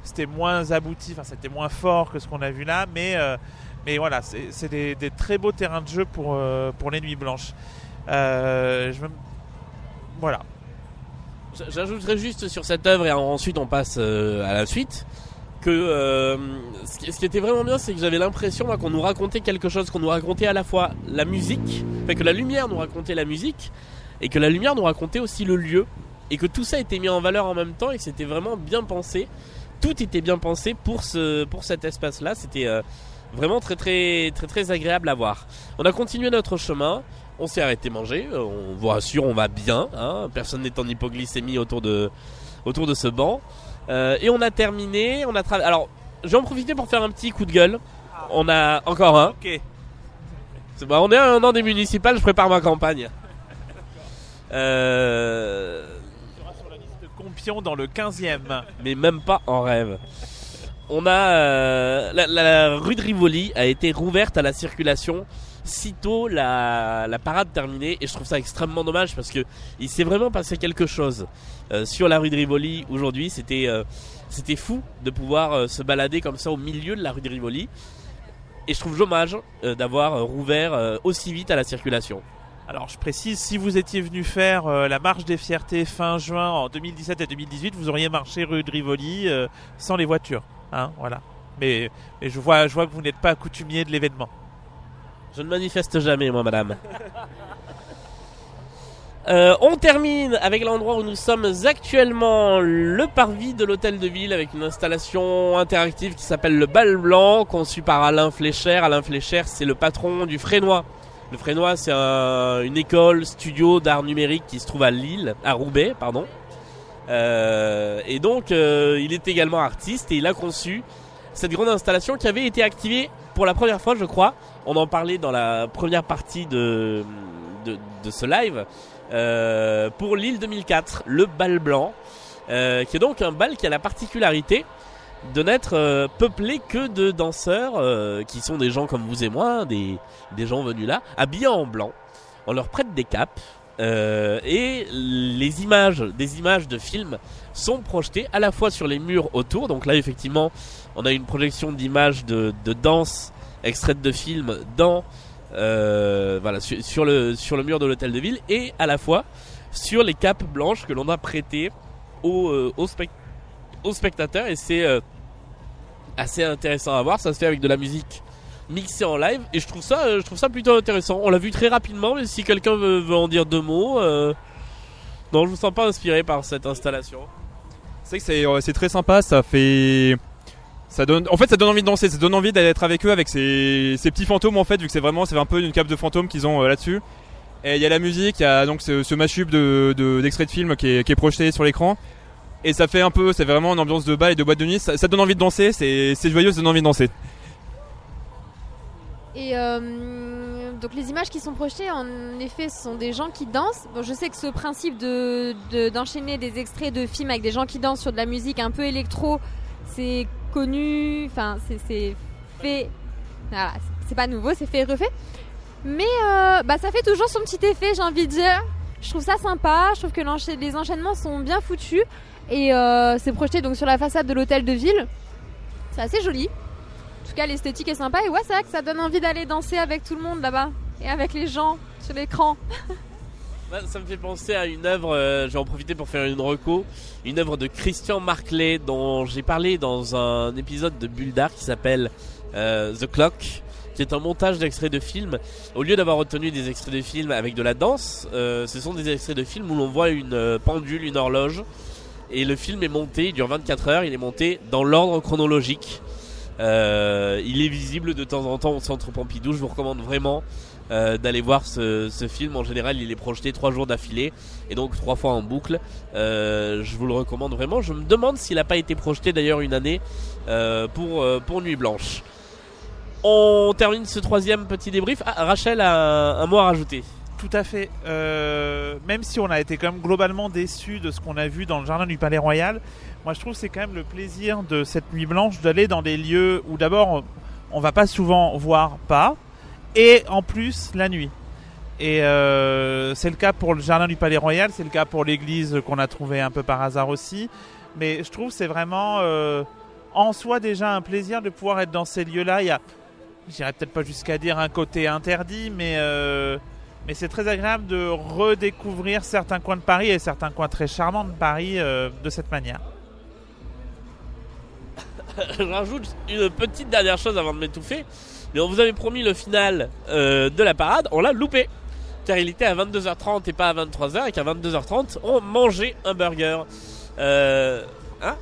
C'était moins abouti, enfin c'était moins fort que ce qu'on a vu là, mais, mais voilà, c'est des, très beaux terrains de jeu pour, pour les nuits blanches. Voilà. J'ajouterai juste sur cette œuvre et ensuite on passe à la suite que euh, ce, qui, était vraiment bien, c'est que j'avais l'impression qu'on nous racontait quelque chose, qu'on nous racontait à la fois la musique, enfin que la lumière nous racontait la musique, et que la lumière nous racontait aussi le lieu, et que tout ça était mis en valeur en même temps, et que c'était vraiment bien pensé. Tout était bien pensé pour ce pour cet espace-là. C'était euh, vraiment très très très très agréable à voir. On a continué notre chemin. On s'est arrêté manger. On vous rassure, on va bien. Hein. Personne n'est en hypoglycémie autour de autour de ce banc. Euh, et on a terminé, on a travaillé. Alors, je vais en profiter pour faire un petit coup de gueule. On a encore un. Ok. Bon, on est un an des municipales, je prépare ma campagne. Euh... dans le 15e. Mais même pas en rêve. On a euh, la, rue de Rivoli a été rouverte à la circulation sitôt la, la parade terminée et je trouve ça extrêmement dommage parce que il s'est vraiment passé quelque chose. Euh, sur la rue de Rivoli aujourd'hui. C'était euh, c'était fou de pouvoir se balader comme ça au milieu de la rue de Rivoli. Et je trouve dommage d'avoir rouvert aussi vite à la circulation. Alors je précise, si vous étiez venu faire la marche des fiertés fin juin en 2017 et 2018, vous auriez marché rue de Rivoli sans les voitures. Hein, voilà. Mais, je, vois, que vous n'êtes pas accoutumier de l'événement. Je ne manifeste jamais, moi, madame. Euh, on termine avec l'endroit où nous sommes actuellement, le parvis de l'hôtel de ville, avec une installation interactive qui s'appelle le Bal Blanc, conçu par Alain Flécher. Alain Flécher, c'est le patron du Frénois. Le Frénois, c'est une école studio d'art numérique qui se trouve à Lille, à Roubaix, pardon. Euh, et donc, euh, il est également artiste et il a conçu cette grande installation qui avait été activée pour la première fois, je crois. On en parlait dans la première partie de, de, ce live. Euh, pour l'île 2004, le bal blanc, qui est donc un bal qui a la particularité de n'être euh, peuplé que de danseurs qui sont des gens comme vous et moi, des, des gens venus là, habillés en blanc. On leur prête des capes et les images, des images de films sont projetées à la fois sur les murs autour. Donc là, effectivement, on a une projection d'images de, de danse extraites de films dans euh, voilà, sur, le, sur le mur de l'hôtel de ville et à la fois sur les capes blanches que l'on a prêtées aux, euh, aux, spectateurs et c'est euh, assez intéressant à voir. Ça se fait avec de la musique mixée en live et je trouve ça, je trouve ça plutôt intéressant. On l'a vu très rapidement, mais si quelqu'un veut, en dire deux mots, non, je me sens pas inspiré par cette installation. C'est que c'est très sympa, ça fait ça donne, en fait, ça donne envie de danser, ça donne envie d'être avec eux, avec ces, ces, petits fantômes en fait, vu que c'est vraiment, c'est un peu une cape de fantômes qu'ils ont euh, là-dessus. Et il y a la musique, il y a donc ce, ce de, d'extrait de, film qui est, qui est projeté sur l'écran. Et ça fait un peu, c'est vraiment une ambiance de bal et de boîte de nuit. Ça, donne envie de danser, c'est, joyeux, ça donne envie de danser. Et euh, donc les images qui sont projetées, en effet, ce sont des gens qui dansent. Je sais que ce principe de, d'enchaîner des extraits de films avec des gens qui dansent sur de la musique un peu électro, c'est connu, enfin c'est fait, c'est pas nouveau, c'est fait et refait. Mais euh, bah, ça fait toujours son petit effet, j'ai envie de dire. Je trouve ça sympa, je trouve que les enchaînements sont bien foutus et euh, c'est projeté donc sur la façade de l'hôtel de ville. C'est assez joli. En tout cas, l'esthétique est sympa et ouais, c'est vrai que ça donne envie d'aller danser avec tout le monde là-bas et avec les gens sur l'écran. Ça me fait penser à une œuvre, euh, en profiter pour faire une reco, une œuvre de Christian Marclay dont j'ai parlé dans un épisode de Bulldar qui s'appelle euh, The Clock qui est un montage d'extraits de films. Au lieu d'avoir retenu des extraits de films avec de la danse, euh, ce sont des extraits de films où l'on voit une pendule, une horloge, et le film est monté, il dure 24 heures, il est monté dans l'ordre chronologique. Euh, il est visible de temps en temps au centre Pompidou. Je vous recommande vraiment euh, d'aller voir ce, film. En général, il est projeté trois jours d'affilée et donc trois fois en boucle. Euh, je vous le recommande vraiment. Je me demande s'il n'a pas été projeté d'ailleurs une année pour pour Nuit Blanche. On termine ce troisième petit débrief. Ah, Rachel a un, un mot à rajouter. Tout à fait. Euh, même si on a été quand même globalement déçu de ce qu'on a vu dans le jardin du Palais Royal, moi je trouve c'est quand même le plaisir de cette nuit blanche d'aller dans des lieux où d'abord on va pas souvent voir pas, et en plus la nuit. Et euh, c'est le cas pour le jardin du Palais Royal, c'est le cas pour l'église qu'on a trouvé un peu par hasard aussi. Mais je trouve c'est vraiment euh, en soi déjà un plaisir de pouvoir être dans ces lieux-là. Il y a, j'irais peut-être pas jusqu'à dire un côté interdit, mais mais c'est très agréable de redécouvrir certains coins de Paris et certains coins très charmants de Paris euh, de cette manière. Je rajoute une petite dernière chose avant de m'étouffer. Mais on vous avait promis le final euh, de la parade, on l'a loupé. Car il était à 22h30 et pas à 23h, et qu'à 22h30, on mangeait un burger. Euh, hein?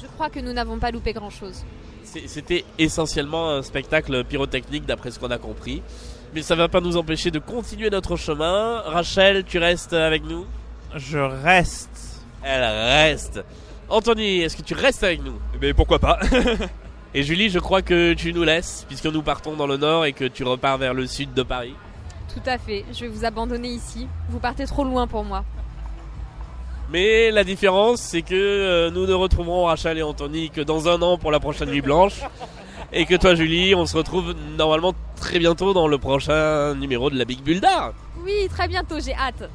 Je crois que nous n'avons pas loupé grand-chose. C'est- C'était essentiellement un spectacle pyrotechnique d'après ce qu'on a compris. Mais ça va pas nous empêcher de continuer notre chemin. Rachel, tu restes avec nous Je reste. Elle reste. Anthony, est-ce que tu restes avec nous? Eh ben pourquoi pas Et Julie, je crois que tu nous laisses, puisque nous partons dans le nord et que tu repars vers le sud de Paris. Tout à fait. Je vais vous abandonner ici. Vous partez trop loin pour moi. Mais la différence, c'est que euh, nous ne retrouverons Rachel et Anthony que dans un an pour la prochaine nuit blanche. Et que toi, Julie, on se retrouve normalement très bientôt dans le prochain numéro de la Big Bulle d'Art. Oui, très bientôt, j'ai hâte.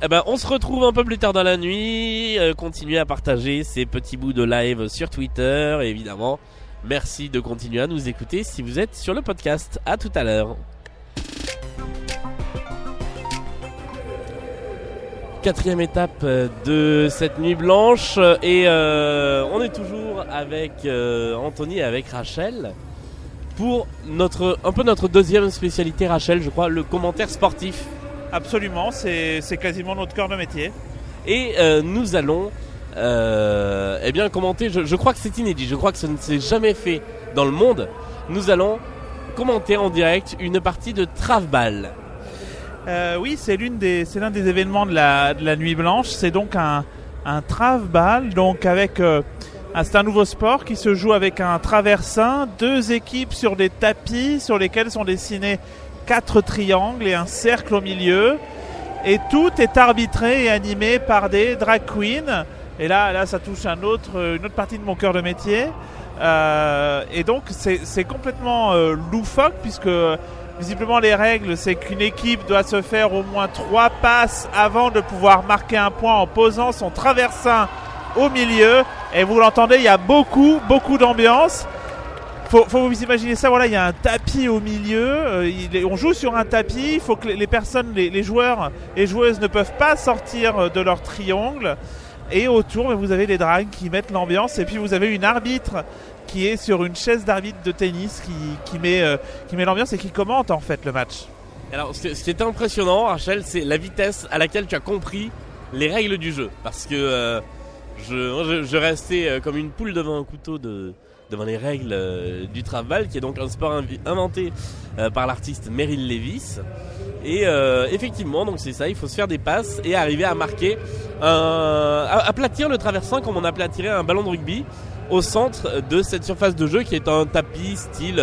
Eh ben, on se retrouve un peu plus tard dans la nuit. Euh, continuez à partager ces petits bouts de live sur Twitter. Et évidemment, merci de continuer à nous écouter si vous êtes sur le podcast. À tout à l'heure. Quatrième étape euh, de cette nuit blanche et euh, on est toujours avec euh, Anthony et avec Rachel pour notre un peu notre deuxième spécialité Rachel je crois le commentaire sportif Absolument, c'est c'est quasiment notre cœur de métier. et euh, nous allons eh bien commenter. Je, je crois que c'est inédit. Je crois que ça ne s'est jamais fait dans le monde. Nous allons commenter en direct une partie de Travball. Euh, oui, c'est l'une des, l'un des événements de la, de la nuit blanche. C'est donc un, un travball, donc euh, c'est un nouveau sport qui se joue avec un traversin, deux équipes sur des tapis sur lesquels sont dessinés quatre triangles et un cercle au milieu. Et tout est arbitré et animé par des drag queens. Et là, là, ça touche un autre, une autre partie de mon cœur de métier. Euh, et donc, c'est c'est complètement loufoque puisque visiblement les règles, c'est qu'une équipe doit se faire au moins trois passes avant de pouvoir marquer un point en posant son traversin au milieu. Et vous l'entendez, il y a beaucoup, beaucoup d'ambiance. Faut, faut vous imaginer ça, voilà, il y a un tapis au milieu, euh, on joue sur un tapis, il faut que les, les personnes, les, les joueurs et joueuses ne peuvent pas sortir euh, de leur triangle. Et autour, ben, vous avez des drags qui mettent l'ambiance, et puis vous avez une arbitre qui est sur une chaise d'arbitre de tennis qui, qui met, euh, qui met l'ambiance et qui commente en fait le match. Alors, ce qui est impressionnant, Rachel, c'est la vitesse à laquelle tu as compris les règles du jeu. Parce que euh, je restais euh, comme une poule devant un couteau de, devant les règles euh, du Travball, qui est donc un sport inventé euh, par l'artiste Meryl Levis. Et euh, effectivement, donc c'est ça, il faut se faire des passes et arriver à marquer, un, à- aplatir le traversin comme on aplatirait un ballon de rugby au centre de cette surface de jeu qui est un tapis style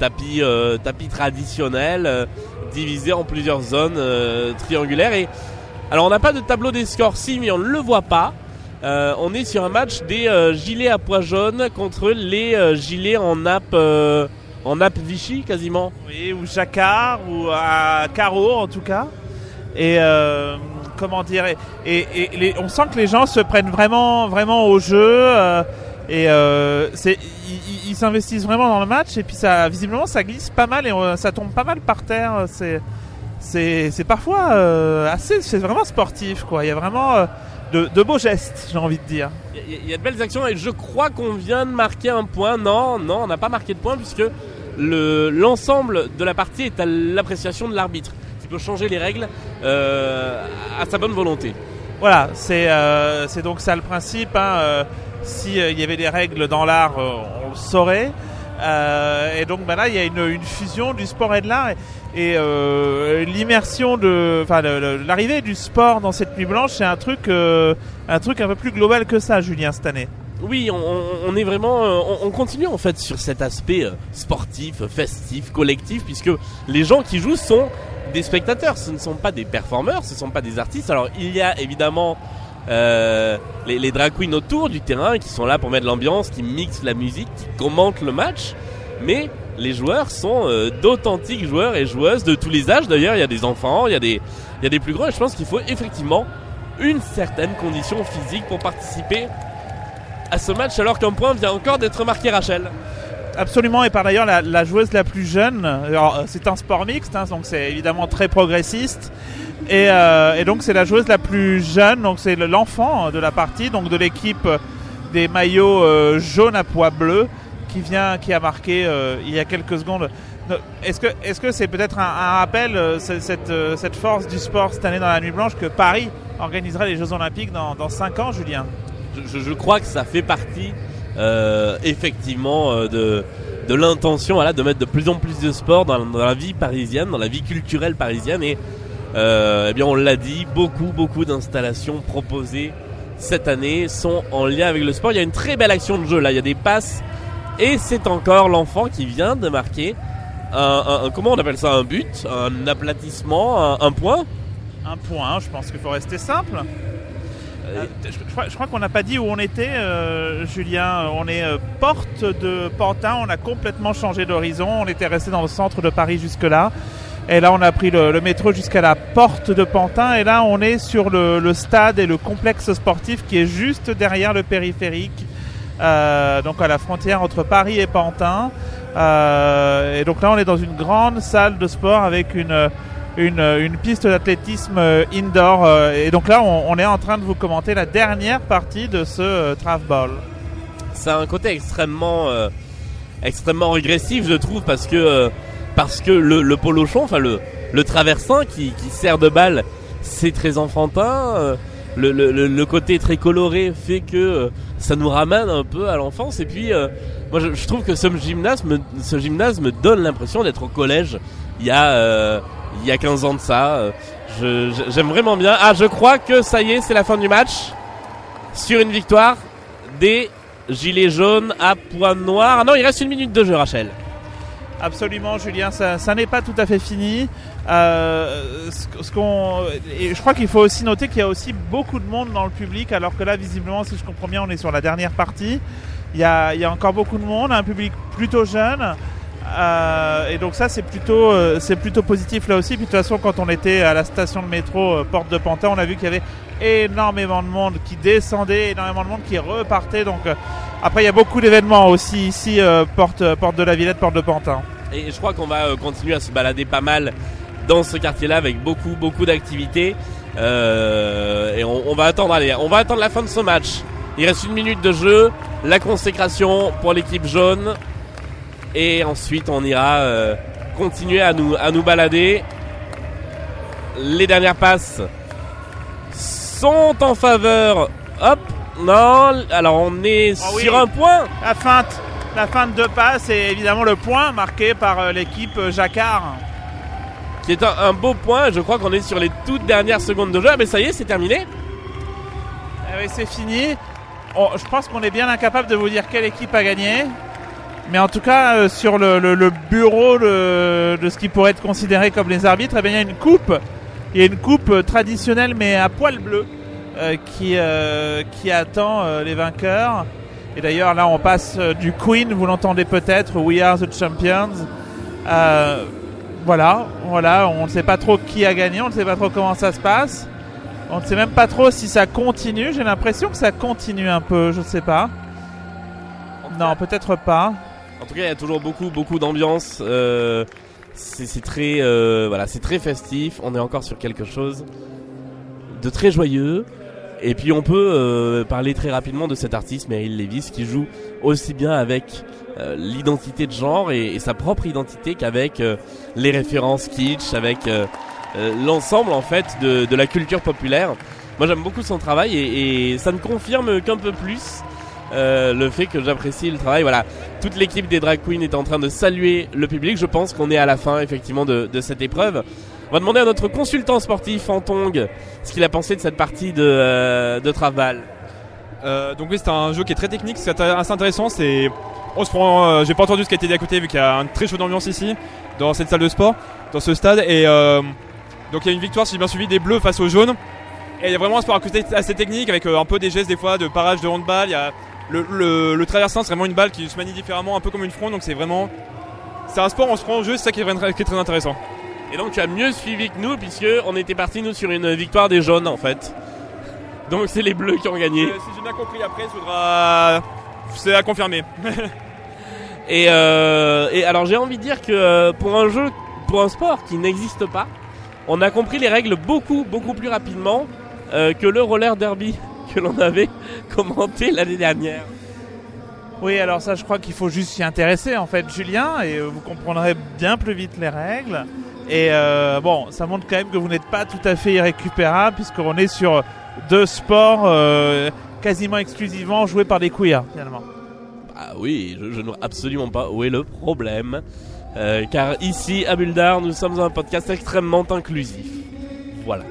tapis tapis traditionnel divisé en plusieurs zones triangulaires et alors on n'a pas de tableau des scores si mais on ne le voit pas Euh, on est sur un match des euh, gilets à pois jaunes contre les euh, gilets en nappe euh, en nappe Vichy quasiment Oui, ou jacquard, ou à carreau en tout cas. Et euh, comment dire Et, et- et les- on sent que les gens se prennent vraiment, vraiment au jeu. euh, et euh, ils- s'investissent vraiment dans le match. Et puis ça, visiblement, ça glisse pas mal et euh, ça tombe pas mal par terre. C'est, c'est, parfois euh, assez, c'est vraiment sportif quoi. Il y a vraiment euh, de, de beaux gestes, j'ai envie de dire. Il y, a- il y a de belles actions et je crois qu'on vient de marquer un point. Non, non, on n'a pas marqué de point puisque le l'ensemble de la partie est à l'appréciation de l'arbitre, qui peut changer les règles euh, à sa bonne volonté. Voilà, c'est euh, donc ça le principe. Hein, euh, si il y avait des règles dans l'art, on le saurait. Euh, et donc bah là, il y a une, fusion du sport et de l'art. Et, euh, l'immersion de, enfin l'arrivée du sport dans cette nuit blanche, c'est un truc, euh, un truc un peu plus global que ça, Julien, cette année. Oui, on, est vraiment, on, on continue en fait sur cet aspect sportif, festif, collectif, puisque les gens qui jouent sont des spectateurs, ce ne sont pas des performeurs, ce ne sont pas des artistes. Alors il y a évidemment euh, les, les drag queens autour du terrain qui sont là pour mettre l'ambiance, qui mixent la musique, qui commentent le match, mais les joueurs sont euh, d'authentiques joueurs et joueuses de tous les âges. D'ailleurs, il y a des enfants, il y a des, il y a des plus grands, et je pense qu'il faut effectivement une certaine condition physique pour participer à ce match alors qu'un point vient encore d'être marqué Rachel. Absolument, et par d'ailleurs la, joueuse la plus jeune. Euh, c'est un sport mixte, hein, donc c'est évidemment très progressiste. Et, euh, et donc c'est la joueuse la plus jeune, donc c'est le- l'enfant de la partie, donc de l'équipe des maillots euh, jaunes à pois bleus, qui vient, qui a marqué euh, il y a quelques secondes. Est-ce que est-ce c'est peut-être un, rappel euh, ce- cette euh, cette force du sport cette année dans la nuit blanche que Paris organisera les Jeux Olympiques dans dans cinq ans, Julien? Je, crois que ça fait partie euh, effectivement euh, de, de l'intention voilà, de mettre de plus en plus de sport dans, dans la vie parisienne, dans la vie culturelle parisienne. Et euh, eh bien on l'a dit, beaucoup, beaucoup d'installations proposées cette année sont en lien avec le sport. Il y a une très belle action de jeu là, il y a des passes. Et c'est encore l'enfant qui vient de marquer un, un- un- comment on appelle ça? Un but, un aplatissement, un, un point? Un point, je pense qu'il faut rester simple. Euh, je, je crois, qu'on n'a pas dit où on était, euh, Julien. On est euh, porte de Pantin. On a complètement changé d'horizon. On était resté dans le centre de Paris jusque-là. Et là, on a pris le, métro jusqu'à la porte de Pantin. Et là, on est sur le, stade et le complexe sportif qui est juste derrière le périphérique. Euh, donc à la frontière entre Paris et Pantin. Euh, et donc là, on est dans une grande salle de sport avec une une, piste d'athlétisme indoor. euh, et donc là, on, est en train de vous commenter la dernière partie de ce Trav Ball. c'est un côté extrêmement extrêmement régressif je trouve parce que parce que le, le polochon enfin le traversin qui, sert de balle c'est très enfantin euh, le, côté très coloré fait que euh, ça nous ramène un peu à l'enfance et puis euh, moi je, trouve que ce gymnase me, donne l'impression d'être au collège il y a euh, il y a 15 ans de ça j'aime vraiment bien ah je crois que ça y est c'est la fin du match sur une victoire des Gilets jaunes à point noir. Ah non, il reste une minute de jeu, Rachel. Absolument, Julien, ça, n'est pas tout à fait fini. Euh, ce, qu'on, et je crois qu'il faut aussi noter qu'il y a aussi beaucoup de monde dans le public, alors que là, visiblement, si je comprends bien, on est sur la dernière partie. Il y a, encore beaucoup de monde, un public plutôt jeune. Euh, et donc ça c'est plutôt euh, c'est plutôt positif là aussi. De toute façon quand on était à la station de métro Porte de Pantin, on a vu qu'il y avait énormément de monde qui descendait, énormément de monde qui repartait. Donc après il y a beaucoup d'événements aussi ici euh, Porte Porte de la Villette, Porte de Pantin. Et je crois qu'on va euh, continuer à se balader pas mal dans ce quartier-là avec beaucoup, beaucoup d'activités. Euh, et on, va attendre, on va attendre la fin de ce match. Il reste une minute de jeu, la consécration pour l'équipe jaune. Et ensuite, on ira euh, continuer à nous, à nous balader. Les dernières passes sont en faveur. Hop, non, alors on est Ah oui. sur un point. La feinte, la feinte de passe et évidemment le point marqué par euh, l'équipe euh, Jacquard. qui est un, un beau point. Je crois qu'on est sur les toutes dernières secondes de jeu. Ah, mais ça y est, c'est terminé. Eh oui, c'est fini. On- je pense qu'on est bien incapable de vous dire quelle équipe a gagné. Mais en tout cas, euh, sur le, le- le bureau de, de ce qui pourrait être considéré comme les arbitres, eh bien, il y a une coupe. Il y a une coupe traditionnelle mais à poil bleu qui, euh, qui attend euh, les vainqueurs. Et d'ailleurs, là, on passe euh, du Queen, vous l'entendez peut-être, We Are the Champions. Euh, voilà, voilà, on ne sait pas trop qui a gagné, on ne sait pas trop comment ça se passe. On ne sait même pas trop si ça continue. J'ai l'impression que ça continue un peu, je ne sais pas. Non, peut-être pas. En tout cas, il y a toujours beaucoup, beaucoup d'ambiance. Euh, c'est très, euh, voilà, c'est très festif. On est encore sur quelque chose de très joyeux. Et puis on peut euh, parler très rapidement de cet artiste Meryl Levis qui joue aussi bien avec euh, l'identité de genre et, et sa propre identité qu'avec euh, les références kitsch, avec euh, euh, l'ensemble en fait de, de la culture populaire. Moi j'aime beaucoup son travail et, et ça ne confirme qu'un peu plus euh, le fait que j'apprécie le travail. Voilà, toute l'équipe des drag queens est en train de saluer le public. Je pense qu'on est à la fin effectivement de, de cette épreuve. On va demander à notre consultant sportif Antong ce qu'il a pensé de cette partie de, euh, de Traval. Euh, donc oui, c'est un jeu qui est très technique, c'est assez intéressant. C'est, on se prend, euh, j'ai pas entendu ce qui a été dit à côté vu qu'il y a une très chaude ambiance ici dans cette salle de sport, dans ce stade. Et euh, donc il y a une victoire, si j'ai bien suivi, des Bleus face aux jaunes. Et il y a vraiment un sport assez technique avec euh, un peu des gestes des fois de parage de handball. Il y a le, le, le traversant, c'est vraiment une balle qui se manie différemment, un peu comme une fronde. Donc c'est vraiment, c'est un sport, on se prend au jeu, c'est ça qui est, qui est très intéressant. Et donc tu as mieux suivi que nous puisque on était parti nous sur une victoire des jaunes en fait. Donc c'est les bleus qui ont gagné. Euh, si j'ai bien compris, après, il faudra, c'est à confirmer. Et, euh, et alors j'ai envie de dire que euh, pour un jeu, pour un sport qui n'existe pas, on a compris les règles beaucoup beaucoup plus rapidement euh, que le roller derby que l'on avait commenté l'année dernière. Oui, alors ça, je crois qu'il faut juste s'y intéresser, en fait, Julien, et vous comprendrez bien plus vite les règles. Et euh, bon, ça montre quand même que vous n'êtes pas tout à fait irrécupérable, puisqu'on est sur deux sports euh, quasiment exclusivement joués par des queers, finalement. Ah oui, je, ne vois absolument pas où est le problème. Euh, car ici, à Buldar, nous sommes un podcast extrêmement inclusif. Voilà.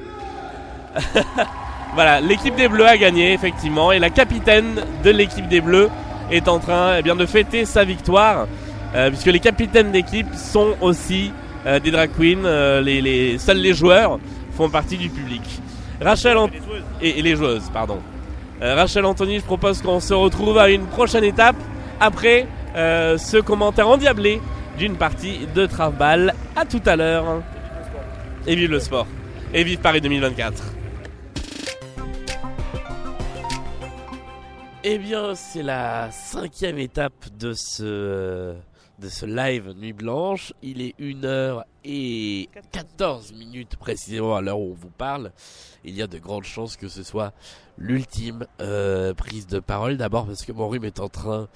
voilà, l'équipe des Bleus a gagné, effectivement, et la capitaine de l'équipe des Bleus est en train eh de fêter sa victoire, puisque les capitaines d'équipe sont aussi des drag queens, euh, les, les, seuls les joueurs font partie du public. Rachel et, les joueuses, pardon. Euh, Rachel Anthony, je propose qu'on se retrouve à une prochaine étape après euh, ce commentaire endiablé d'une partie de Travball. À tout à l'heure. Et vive le sport. Et vive Paris 2024. Eh bien, c'est la cinquième étape de ce, de ce live Nuit Blanche. Il est 1h et 14 minutes précisément à l'heure où on vous parle. Il y a de grandes chances que ce soit l'ultime euh, prise de parole. D'abord parce que mon rhume est en train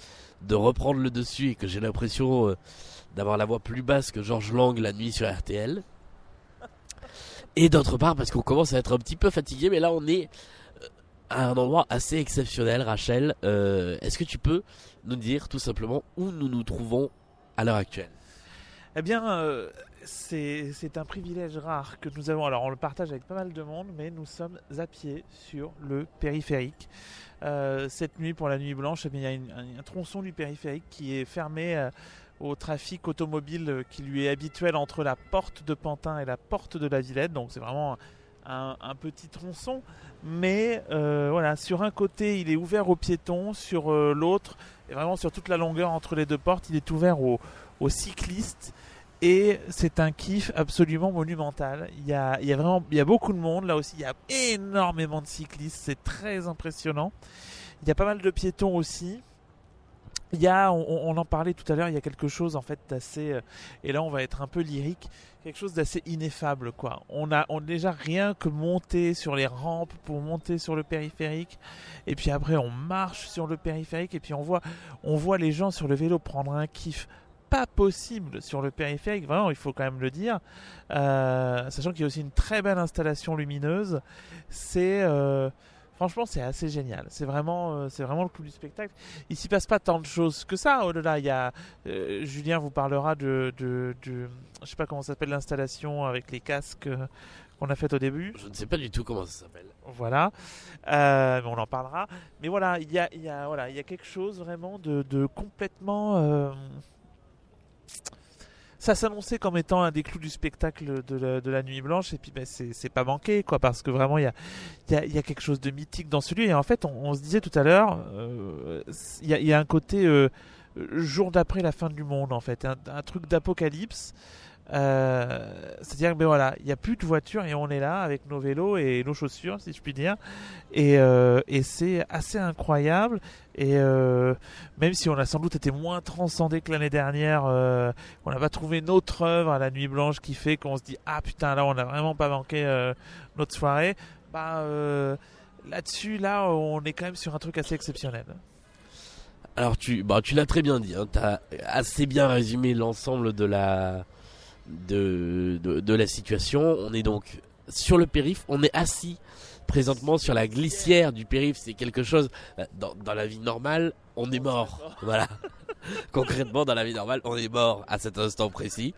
de reprendre le dessus et que j'ai l'impression euh, d'avoir la voix plus basse que Georges Lang la nuit sur RTL. Et d'autre part parce qu'on commence à être un petit peu fatigué, mais là on est euh, à un endroit assez exceptionnel, Rachel. Est-ce que tu peux nous dire tout simplement où nous nous trouvons à l'heure actuelle Eh bien, euh, c'est un privilège rare que nous avons. Alors, on le partage avec pas mal de monde, mais nous sommes à pied sur le périphérique. Euh, cette nuit, pour la nuit blanche, eh bien, il y a un, tronçon du périphérique qui est fermé euh, au trafic automobile qui lui est habituel entre la porte de Pantin et la porte de la Villette. Donc, c'est vraiment un, petit tronçon. Mais voilà, sur un côté, il est ouvert aux piétons, sur l'autre, et vraiment sur toute la longueur entre les deux portes, il est ouvert aux, cyclistes. Et c'est un kiff absolument monumental. Il y a, il y a vraiment il y a beaucoup de monde. Là aussi, il y a énormément de cyclistes. C'est très impressionnant. Il y a pas mal de piétons aussi. Il y a, on, en parlait tout à l'heure, il y a quelque chose en fait d'assez, euh, et là on va être un peu lyrique, quelque chose d'assez ineffable quoi. On a, on déjà rien que monter sur les rampes pour monter sur le périphérique, et puis après on marche sur le périphérique, et puis on voit, on voit les gens sur le vélo prendre un kiff pas possible sur le périphérique, vraiment il faut quand même le dire, Euh, sachant qu'il y a aussi une très belle installation lumineuse, c'est euh, franchement c'est assez génial, c'est vraiment, euh, c'est vraiment le coup du spectacle. Il s'y passe pas tant de choses que ça au-delà, il y a, euh, Julien vous parlera de, de, de je sais pas comment s'appelle l'installation avec les casques euh, qu'on a fait au début. Je ne sais pas du tout comment ça s'appelle. Voilà, mais on en parlera. Mais voilà, il y a, il y a, voilà, il y a quelque chose vraiment de, de complètement. Ça s'annonçait comme étant un des clous du spectacle de la, Nuit Blanche, et puis ben, c'est pas manqué, quoi, parce que vraiment il y a, quelque chose de mythique dans ce lieu. Et en fait, on, se disait tout à l'heure, euh, il y, a, un côté euh, jour d'après la fin du monde, en fait, un truc d'apocalypse. Euh, C'est-à-dire que ben voilà, il n'y a plus de voitures et on est là avec nos vélos et nos chaussures, si je puis dire. Et, euh, et c'est assez incroyable. Et euh, même si on a sans doute été moins transcendé que l'année dernière, on n'a pas trouvé notre œuvre à la Nuit Blanche qui fait qu'on se dit ah putain là on n'a vraiment pas manqué notre soirée. Bah là-dessus, là, on est quand même sur un truc assez exceptionnel. Alors tu, bah, tu l'as très bien dit, hein, tu as assez bien résumé l'ensemble de la, de, de, la situation. On est donc sur le périph', on est assis présentement sur la glissière du périph'. C'est quelque chose, euh, dans, dans la vie normale, on est mort. Voilà. Concrètement, dans la vie normale, on est mort à cet instant précis.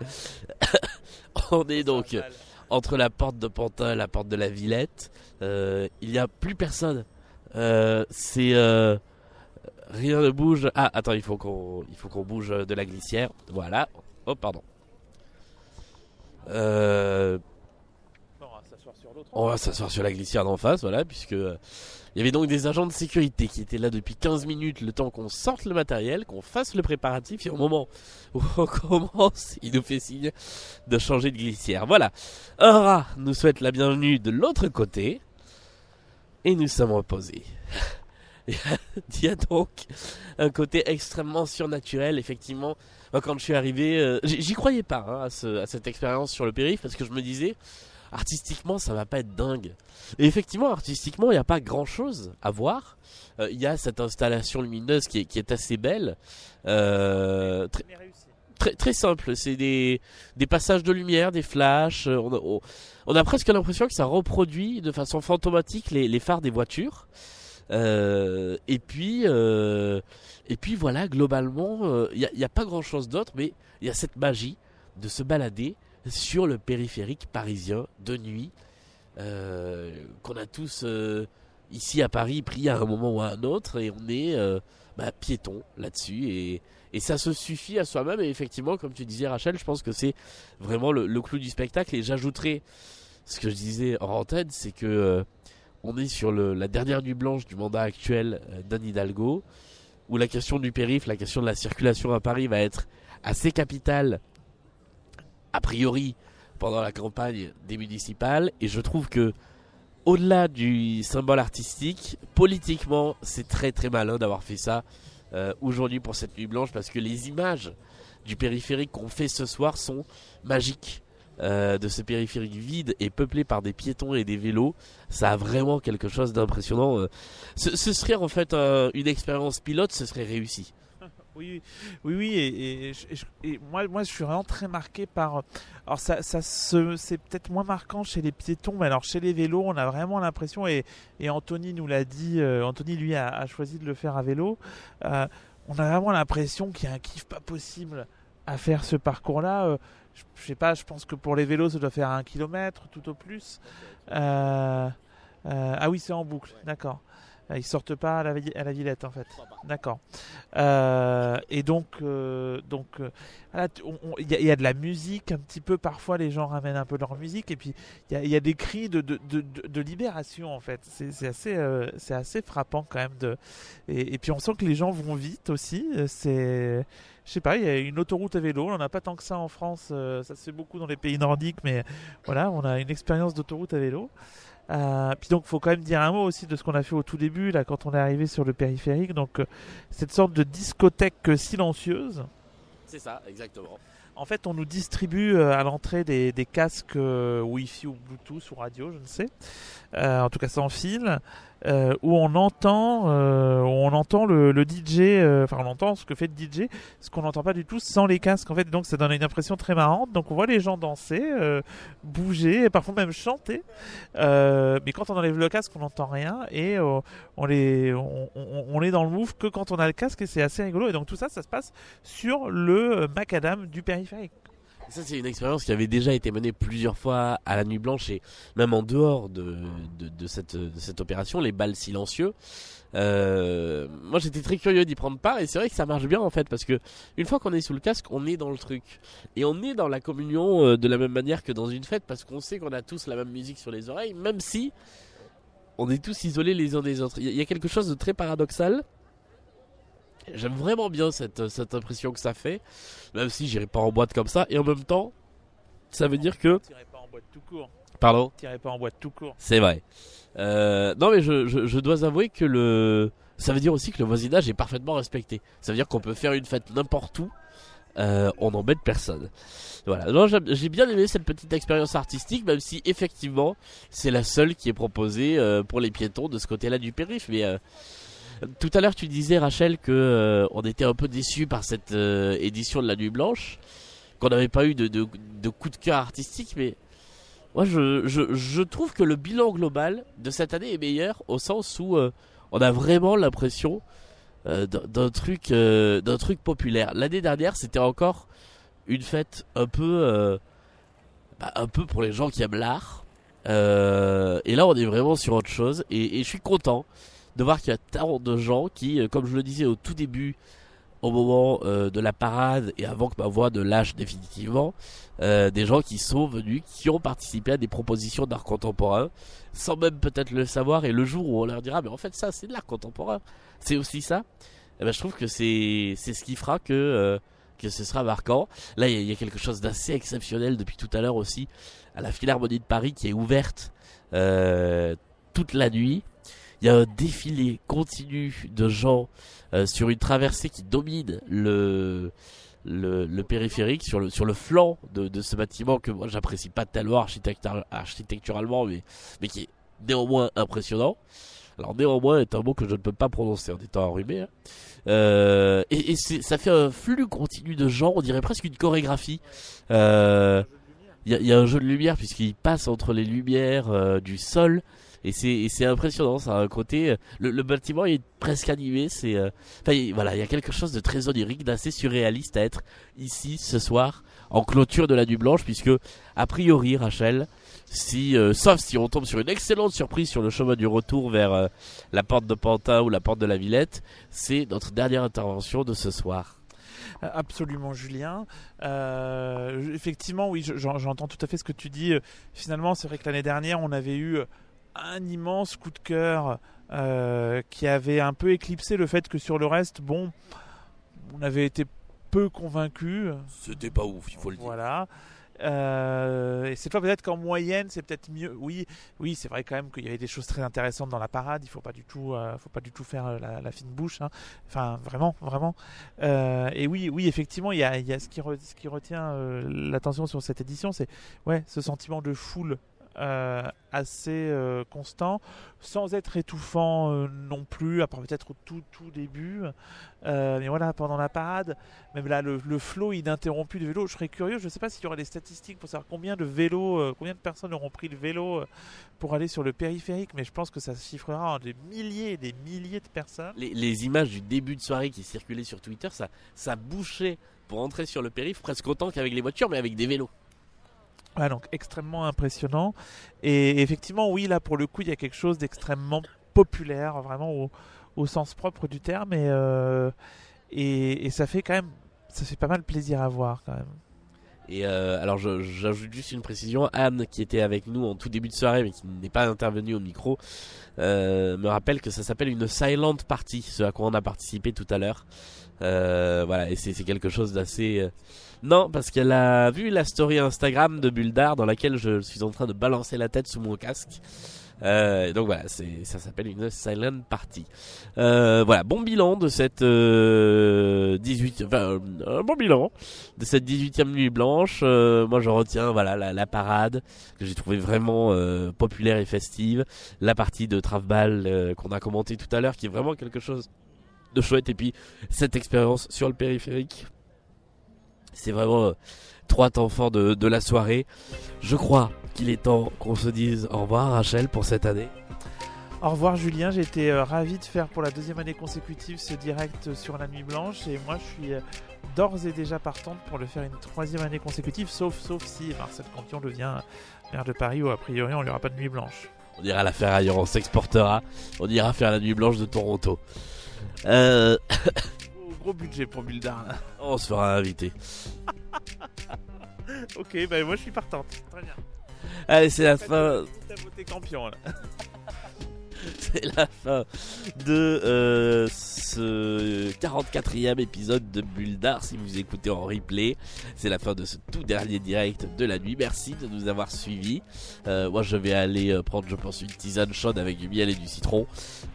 on est donc entre la porte de Pantin et la porte de la Villette. Euh, il n'y a plus personne. Euh, c'est rien ne bouge. Ah, attends, il faut qu'on il faut qu'on bouge de la glissière. Voilà. Oh, pardon. Euh, on va s'asseoir sur la glissière d'en face, voilà, puisque euh, il y avait donc des agents de sécurité qui étaient là depuis 15 minutes, le temps qu'on sorte le matériel, qu'on fasse le préparatif, et au moment où on commence, il nous fait signe de changer de glissière. Voilà. Aura nous souhaite la bienvenue de l'autre côté, et nous sommes reposés. Il y a donc un côté extrêmement surnaturel, effectivement. Moi, quand je suis arrivé, euh, j'y croyais pas hein, à, ce- à cette expérience sur le périph' parce que je me disais, artistiquement, ça va pas être dingue. Et effectivement, artistiquement, il n'y a pas grand chose à voir. Euh, Il y a cette installation lumineuse qui est, qui est assez belle. Euh, très, très, très simple. C'est des, des passages de lumière, des flashs. On a, on- on a presque l'impression que ça reproduit de façon fantomatique les, les phares des voitures. Euh, et puis, euh, et puis voilà, globalement, euh, il n'y a, pas grand chose d'autre, mais il y a cette magie de se balader sur le périphérique parisien de nuit, euh, qu'on a tous euh, ici à Paris pris à un moment ou à un autre, et on est euh, bah, piéton là-dessus, et, ça se suffit à soi-même. Et effectivement, comme tu disais, Rachel, je pense que c'est vraiment le, clou du spectacle. Et j'ajouterais ce que je disais en antenne, c'est que euh, on est sur la dernière nuit blanche du mandat actuel euh, d'Anne Hidalgo, où la question du périph', la question de la circulation à Paris va être assez capitale, a priori, pendant la campagne des municipales. Et je trouve que, au-delà du symbole artistique, politiquement, c'est très très malin d'avoir fait ça euh, aujourd'hui pour cette nuit blanche, parce que les images du périphérique qu'on fait ce soir sont magiques. Euh, de ce périphérique vide et peuplé par des piétons et des vélos, ça a vraiment quelque chose d'impressionnant. euh. Ce, serait en fait une expérience pilote, ce serait réussi. Oui, oui, oui, et, moi, moi, je suis vraiment très marqué par. Alors, ça, c'est peut-être moins marquant chez les piétons, mais alors chez les vélos, on a vraiment l'impression, et, Anthony nous l'a dit, euh, Anthony lui a, choisi de le faire à vélo. on a vraiment l'impression qu'il y a un kiff pas possible à faire ce parcours-là. Je, je sais pas, je pense que pour les vélos, ça doit faire un kilomètre tout au plus. Euh, euh, ah oui, c'est en boucle, d'accord. Euh, Ils sortent pas à la, à la Villette en fait. D'accord. Euh, et donc, donc, il y, a- il y a de la musique un petit peu. Parfois, les gens ramènent un peu leur musique, et puis il y a, il y a des cris de, de, de, libération en fait. C'est assez, c'est assez frappant quand même. De, et, et puis on sent que les gens vont vite aussi. C'est, je sais pas, il y a une autoroute à vélo. On n'en a pas tant que ça en France. euh, ça se fait beaucoup dans les pays nordiques, mais voilà, on a une expérience d'autoroute à vélo. Euh, puis donc, faut quand même dire un mot aussi de ce qu'on a fait au tout début, là, quand on est arrivé sur le périphérique. Donc, euh, cette sorte de discothèque silencieuse. C'est ça, exactement. En fait, on nous distribue à l'entrée des, des casques euh, Wi-Fi ou Bluetooth ou radio, je ne sais. Euh, en tout cas, sans fil, euh, où on entend, euh, on entend le, DJ. Enfin, on entend ce que fait le DJ, ce qu'on n'entend pas du tout sans les casques. En fait, donc ça donne une impression très marrante. Donc, on voit les gens danser, bouger, et parfois même chanter. Mais quand on enlève le casque, on n'entend rien et on, on, est dans le move que quand on a le casque et c'est assez rigolo. Et donc tout ça, ça se passe sur le macadam du périphérique. Ça, c'est une expérience qui avait déjà été menée plusieurs fois à la Nuit Blanche et même en dehors de, cette, opération, les balles silencieux. Euh, moi, j'étais très curieux d'y prendre part et c'est vrai que ça marche bien en fait parce que une fois qu'on est sous le casque, on est dans le truc et on est dans la communion euh, de la même manière que dans une fête parce qu'on sait qu'on a tous la même musique sur les oreilles, même si on est tous isolés les uns des autres. Il y a quelque chose de très paradoxal. J'aime vraiment bien cette, cette impression que ça fait, même si j'irai pas en boîte comme ça, et en même temps, ça veut dire que. Tirez pas en boîte tout court. Pardon? Tirez pas en boîte tout court. C'est vrai. Euh, non, mais je, je, je dois avouer que le. Ça veut dire aussi que le voisinage est parfaitement respecté. Ça veut dire qu'on peut faire une fête n'importe où. euh, on n'embête personne. Voilà. Non, j'ai bien aimé cette petite expérience artistique, même si effectivement c'est la seule qui est proposée euh, pour les piétons de ce côté-là du périph. Mais euh, tout à l'heure, tu disais Rachel que euh, on était un peu déçus par cette euh, édition de la Nuit Blanche, qu'on n'avait pas eu de, coup de cœur artistique, mais moi je, trouve que le bilan global de cette année est meilleur au sens où euh, on a vraiment l'impression d'un truc populaire. L'année dernière, c'était encore une fête un peu bah, pour les gens qui aiment l'art. Et là, on est vraiment sur autre chose. Et je suis content de voir qu'il y a tant de gens qui, euh, comme je le disais au tout début, au moment euh, de la parade et avant que ma voix ne lâche définitivement, euh, des gens qui sont venus, qui ont participé à des propositions d'art contemporain, sans même peut-être le savoir. Et le jour où on leur dira, mais en fait, ça, c'est de l'art contemporain, c'est aussi ça. Eh ben, je trouve que c'est ce qui fera que que ce sera marquant. Là, il y, a- quelque chose d'assez exceptionnel depuis tout à l'heure aussi à la Philharmonie de Paris qui est ouverte toute la nuit. Il y a un défilé continu de gens euh, sur une traversée qui domine le périphérique sur le sur le flanc de, ce bâtiment que moi j'apprécie pas tellement architectural- architecturalement mais qui est néanmoins impressionnant. Alors néanmoins est un mot que je ne peux pas prononcer en étant enrhumé. hein. Euh, et ça fait un flux continu de gens, on dirait presque une chorégraphie. Euh, Il y, a, un jeu de lumière puisqu'il passe entre les lumières euh, du sol et c'est impressionnant. Ça a un côté. euh, Le, bâtiment est presque animé. C'est euh, voilà, il y a quelque chose de très onirique, d'assez surréaliste à être ici ce soir en clôture de la nuit blanche puisque a priori Rachel, si euh, sauf si on tombe sur une excellente surprise sur le chemin du retour vers la porte de Pantin ou la porte de la Villette, c'est notre dernière intervention de ce soir. Euh, Absolument, Julien. Euh, effectivement, oui, je- j'en- j'entends tout à fait ce que tu dis. Finalement, c'est vrai que l'année dernière, on avait eu un immense coup de cœur euh, qui avait un peu éclipsé le fait que sur le reste, bon, on avait été peu convaincus. C'était pas ouf, il faut le dire. Voilà. Euh, et cette fois, peut-être qu'en moyenne, c'est peut-être mieux. Oui, oui, c'est vrai quand même qu'il y avait des choses très intéressantes dans la parade. Il faut pas du tout, euh, faut pas du tout faire euh, la, fine bouche. hein. Enfin, vraiment, vraiment. Et oui, oui, effectivement, il y a, y a ce qui, ce qui retient l'attention sur cette édition, c'est ouais, ce sentiment de foule euh, assez euh, constant, sans être étouffant euh, non plus, à part peut-être au tout début. Mais voilà, pendant la parade, même là, le, le flot ininterrompu de vélos, je serais curieux, je ne sais pas s'il y aura des statistiques pour savoir combien de vélos, combien de personnes auront pris le vélo pour aller sur le périphérique, mais je pense que ça se chiffrera en des milliers et des milliers de personnes. les, les images du début de soirée qui circulaient sur Twitter, ça, ça bouchait pour entrer sur le périph' presque autant qu'avec les voitures, mais avec des vélos. Ouais, donc extrêmement impressionnant. Et effectivement, oui, là pour le coup, il y a quelque chose d'extrêmement populaire, vraiment au, sens propre du terme, et, euh, et, ça fait quand même, ça fait pas mal plaisir à voir quand même. Et euh, alors j'ajoute juste une précision, Anne qui était avec nous en tout début de soirée mais qui n'est pas intervenue au micro, euh, me rappelle que ça s'appelle une silent party, ce à quoi on a participé tout à l'heure. Voilà, et c'est quelque chose d'assez... Non, parce qu'elle a vu la story Instagram de Bulldar dans laquelle je suis en train de balancer la tête sous mon casque. Euh, donc voilà, c'est ça s'appelle une silent party. Euh, voilà, bon bilan de cette euh, 18 enfin euh, un bon bilan de cette 18e nuit blanche. Euh, moi je retiens voilà la, la parade que j'ai trouvé vraiment euh, populaire et festive, la partie de Travbal euh, qu'on a commenté tout à l'heure qui est vraiment quelque chose de chouette et puis cette expérience sur le périphérique. C'est vraiment euh, trois temps forts de, de la soirée. Je crois qu'il est temps qu'on se dise au revoir Rachel pour cette année. Au revoir Julien, j'ai été euh, ravi de faire pour la deuxième année consécutive ce direct sur la nuit blanche et moi je suis euh, d'ores et déjà partante pour le faire une troisième année consécutive, sauf, sauf si Marcel Campion devient maire de Paris où a priori on n'y aura pas de nuit blanche. On ira la faire ailleurs, on s'exportera. On ira faire la nuit blanche de Toronto. Euh, Gros, budget pour Buldar. là. on se fera inviter. ok, bah moi je suis partante. Très bien. Allez, c'est la fin. T'as voté Campion là. C'est la fin de euh, ce 44e épisode de Bulldar si vous écoutez en replay. C'est la fin de ce tout dernier direct de la nuit. Merci de nous avoir suivis. Euh, moi je vais aller euh, prendre je pense une tisane chaude avec du miel et du citron.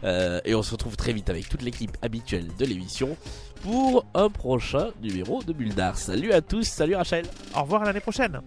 Euh, et on se retrouve très vite avec toute l'équipe habituelle de l'émission pour un prochain numéro de Bulldar. Salut à tous, salut Rachel. Au revoir à l'année prochaine.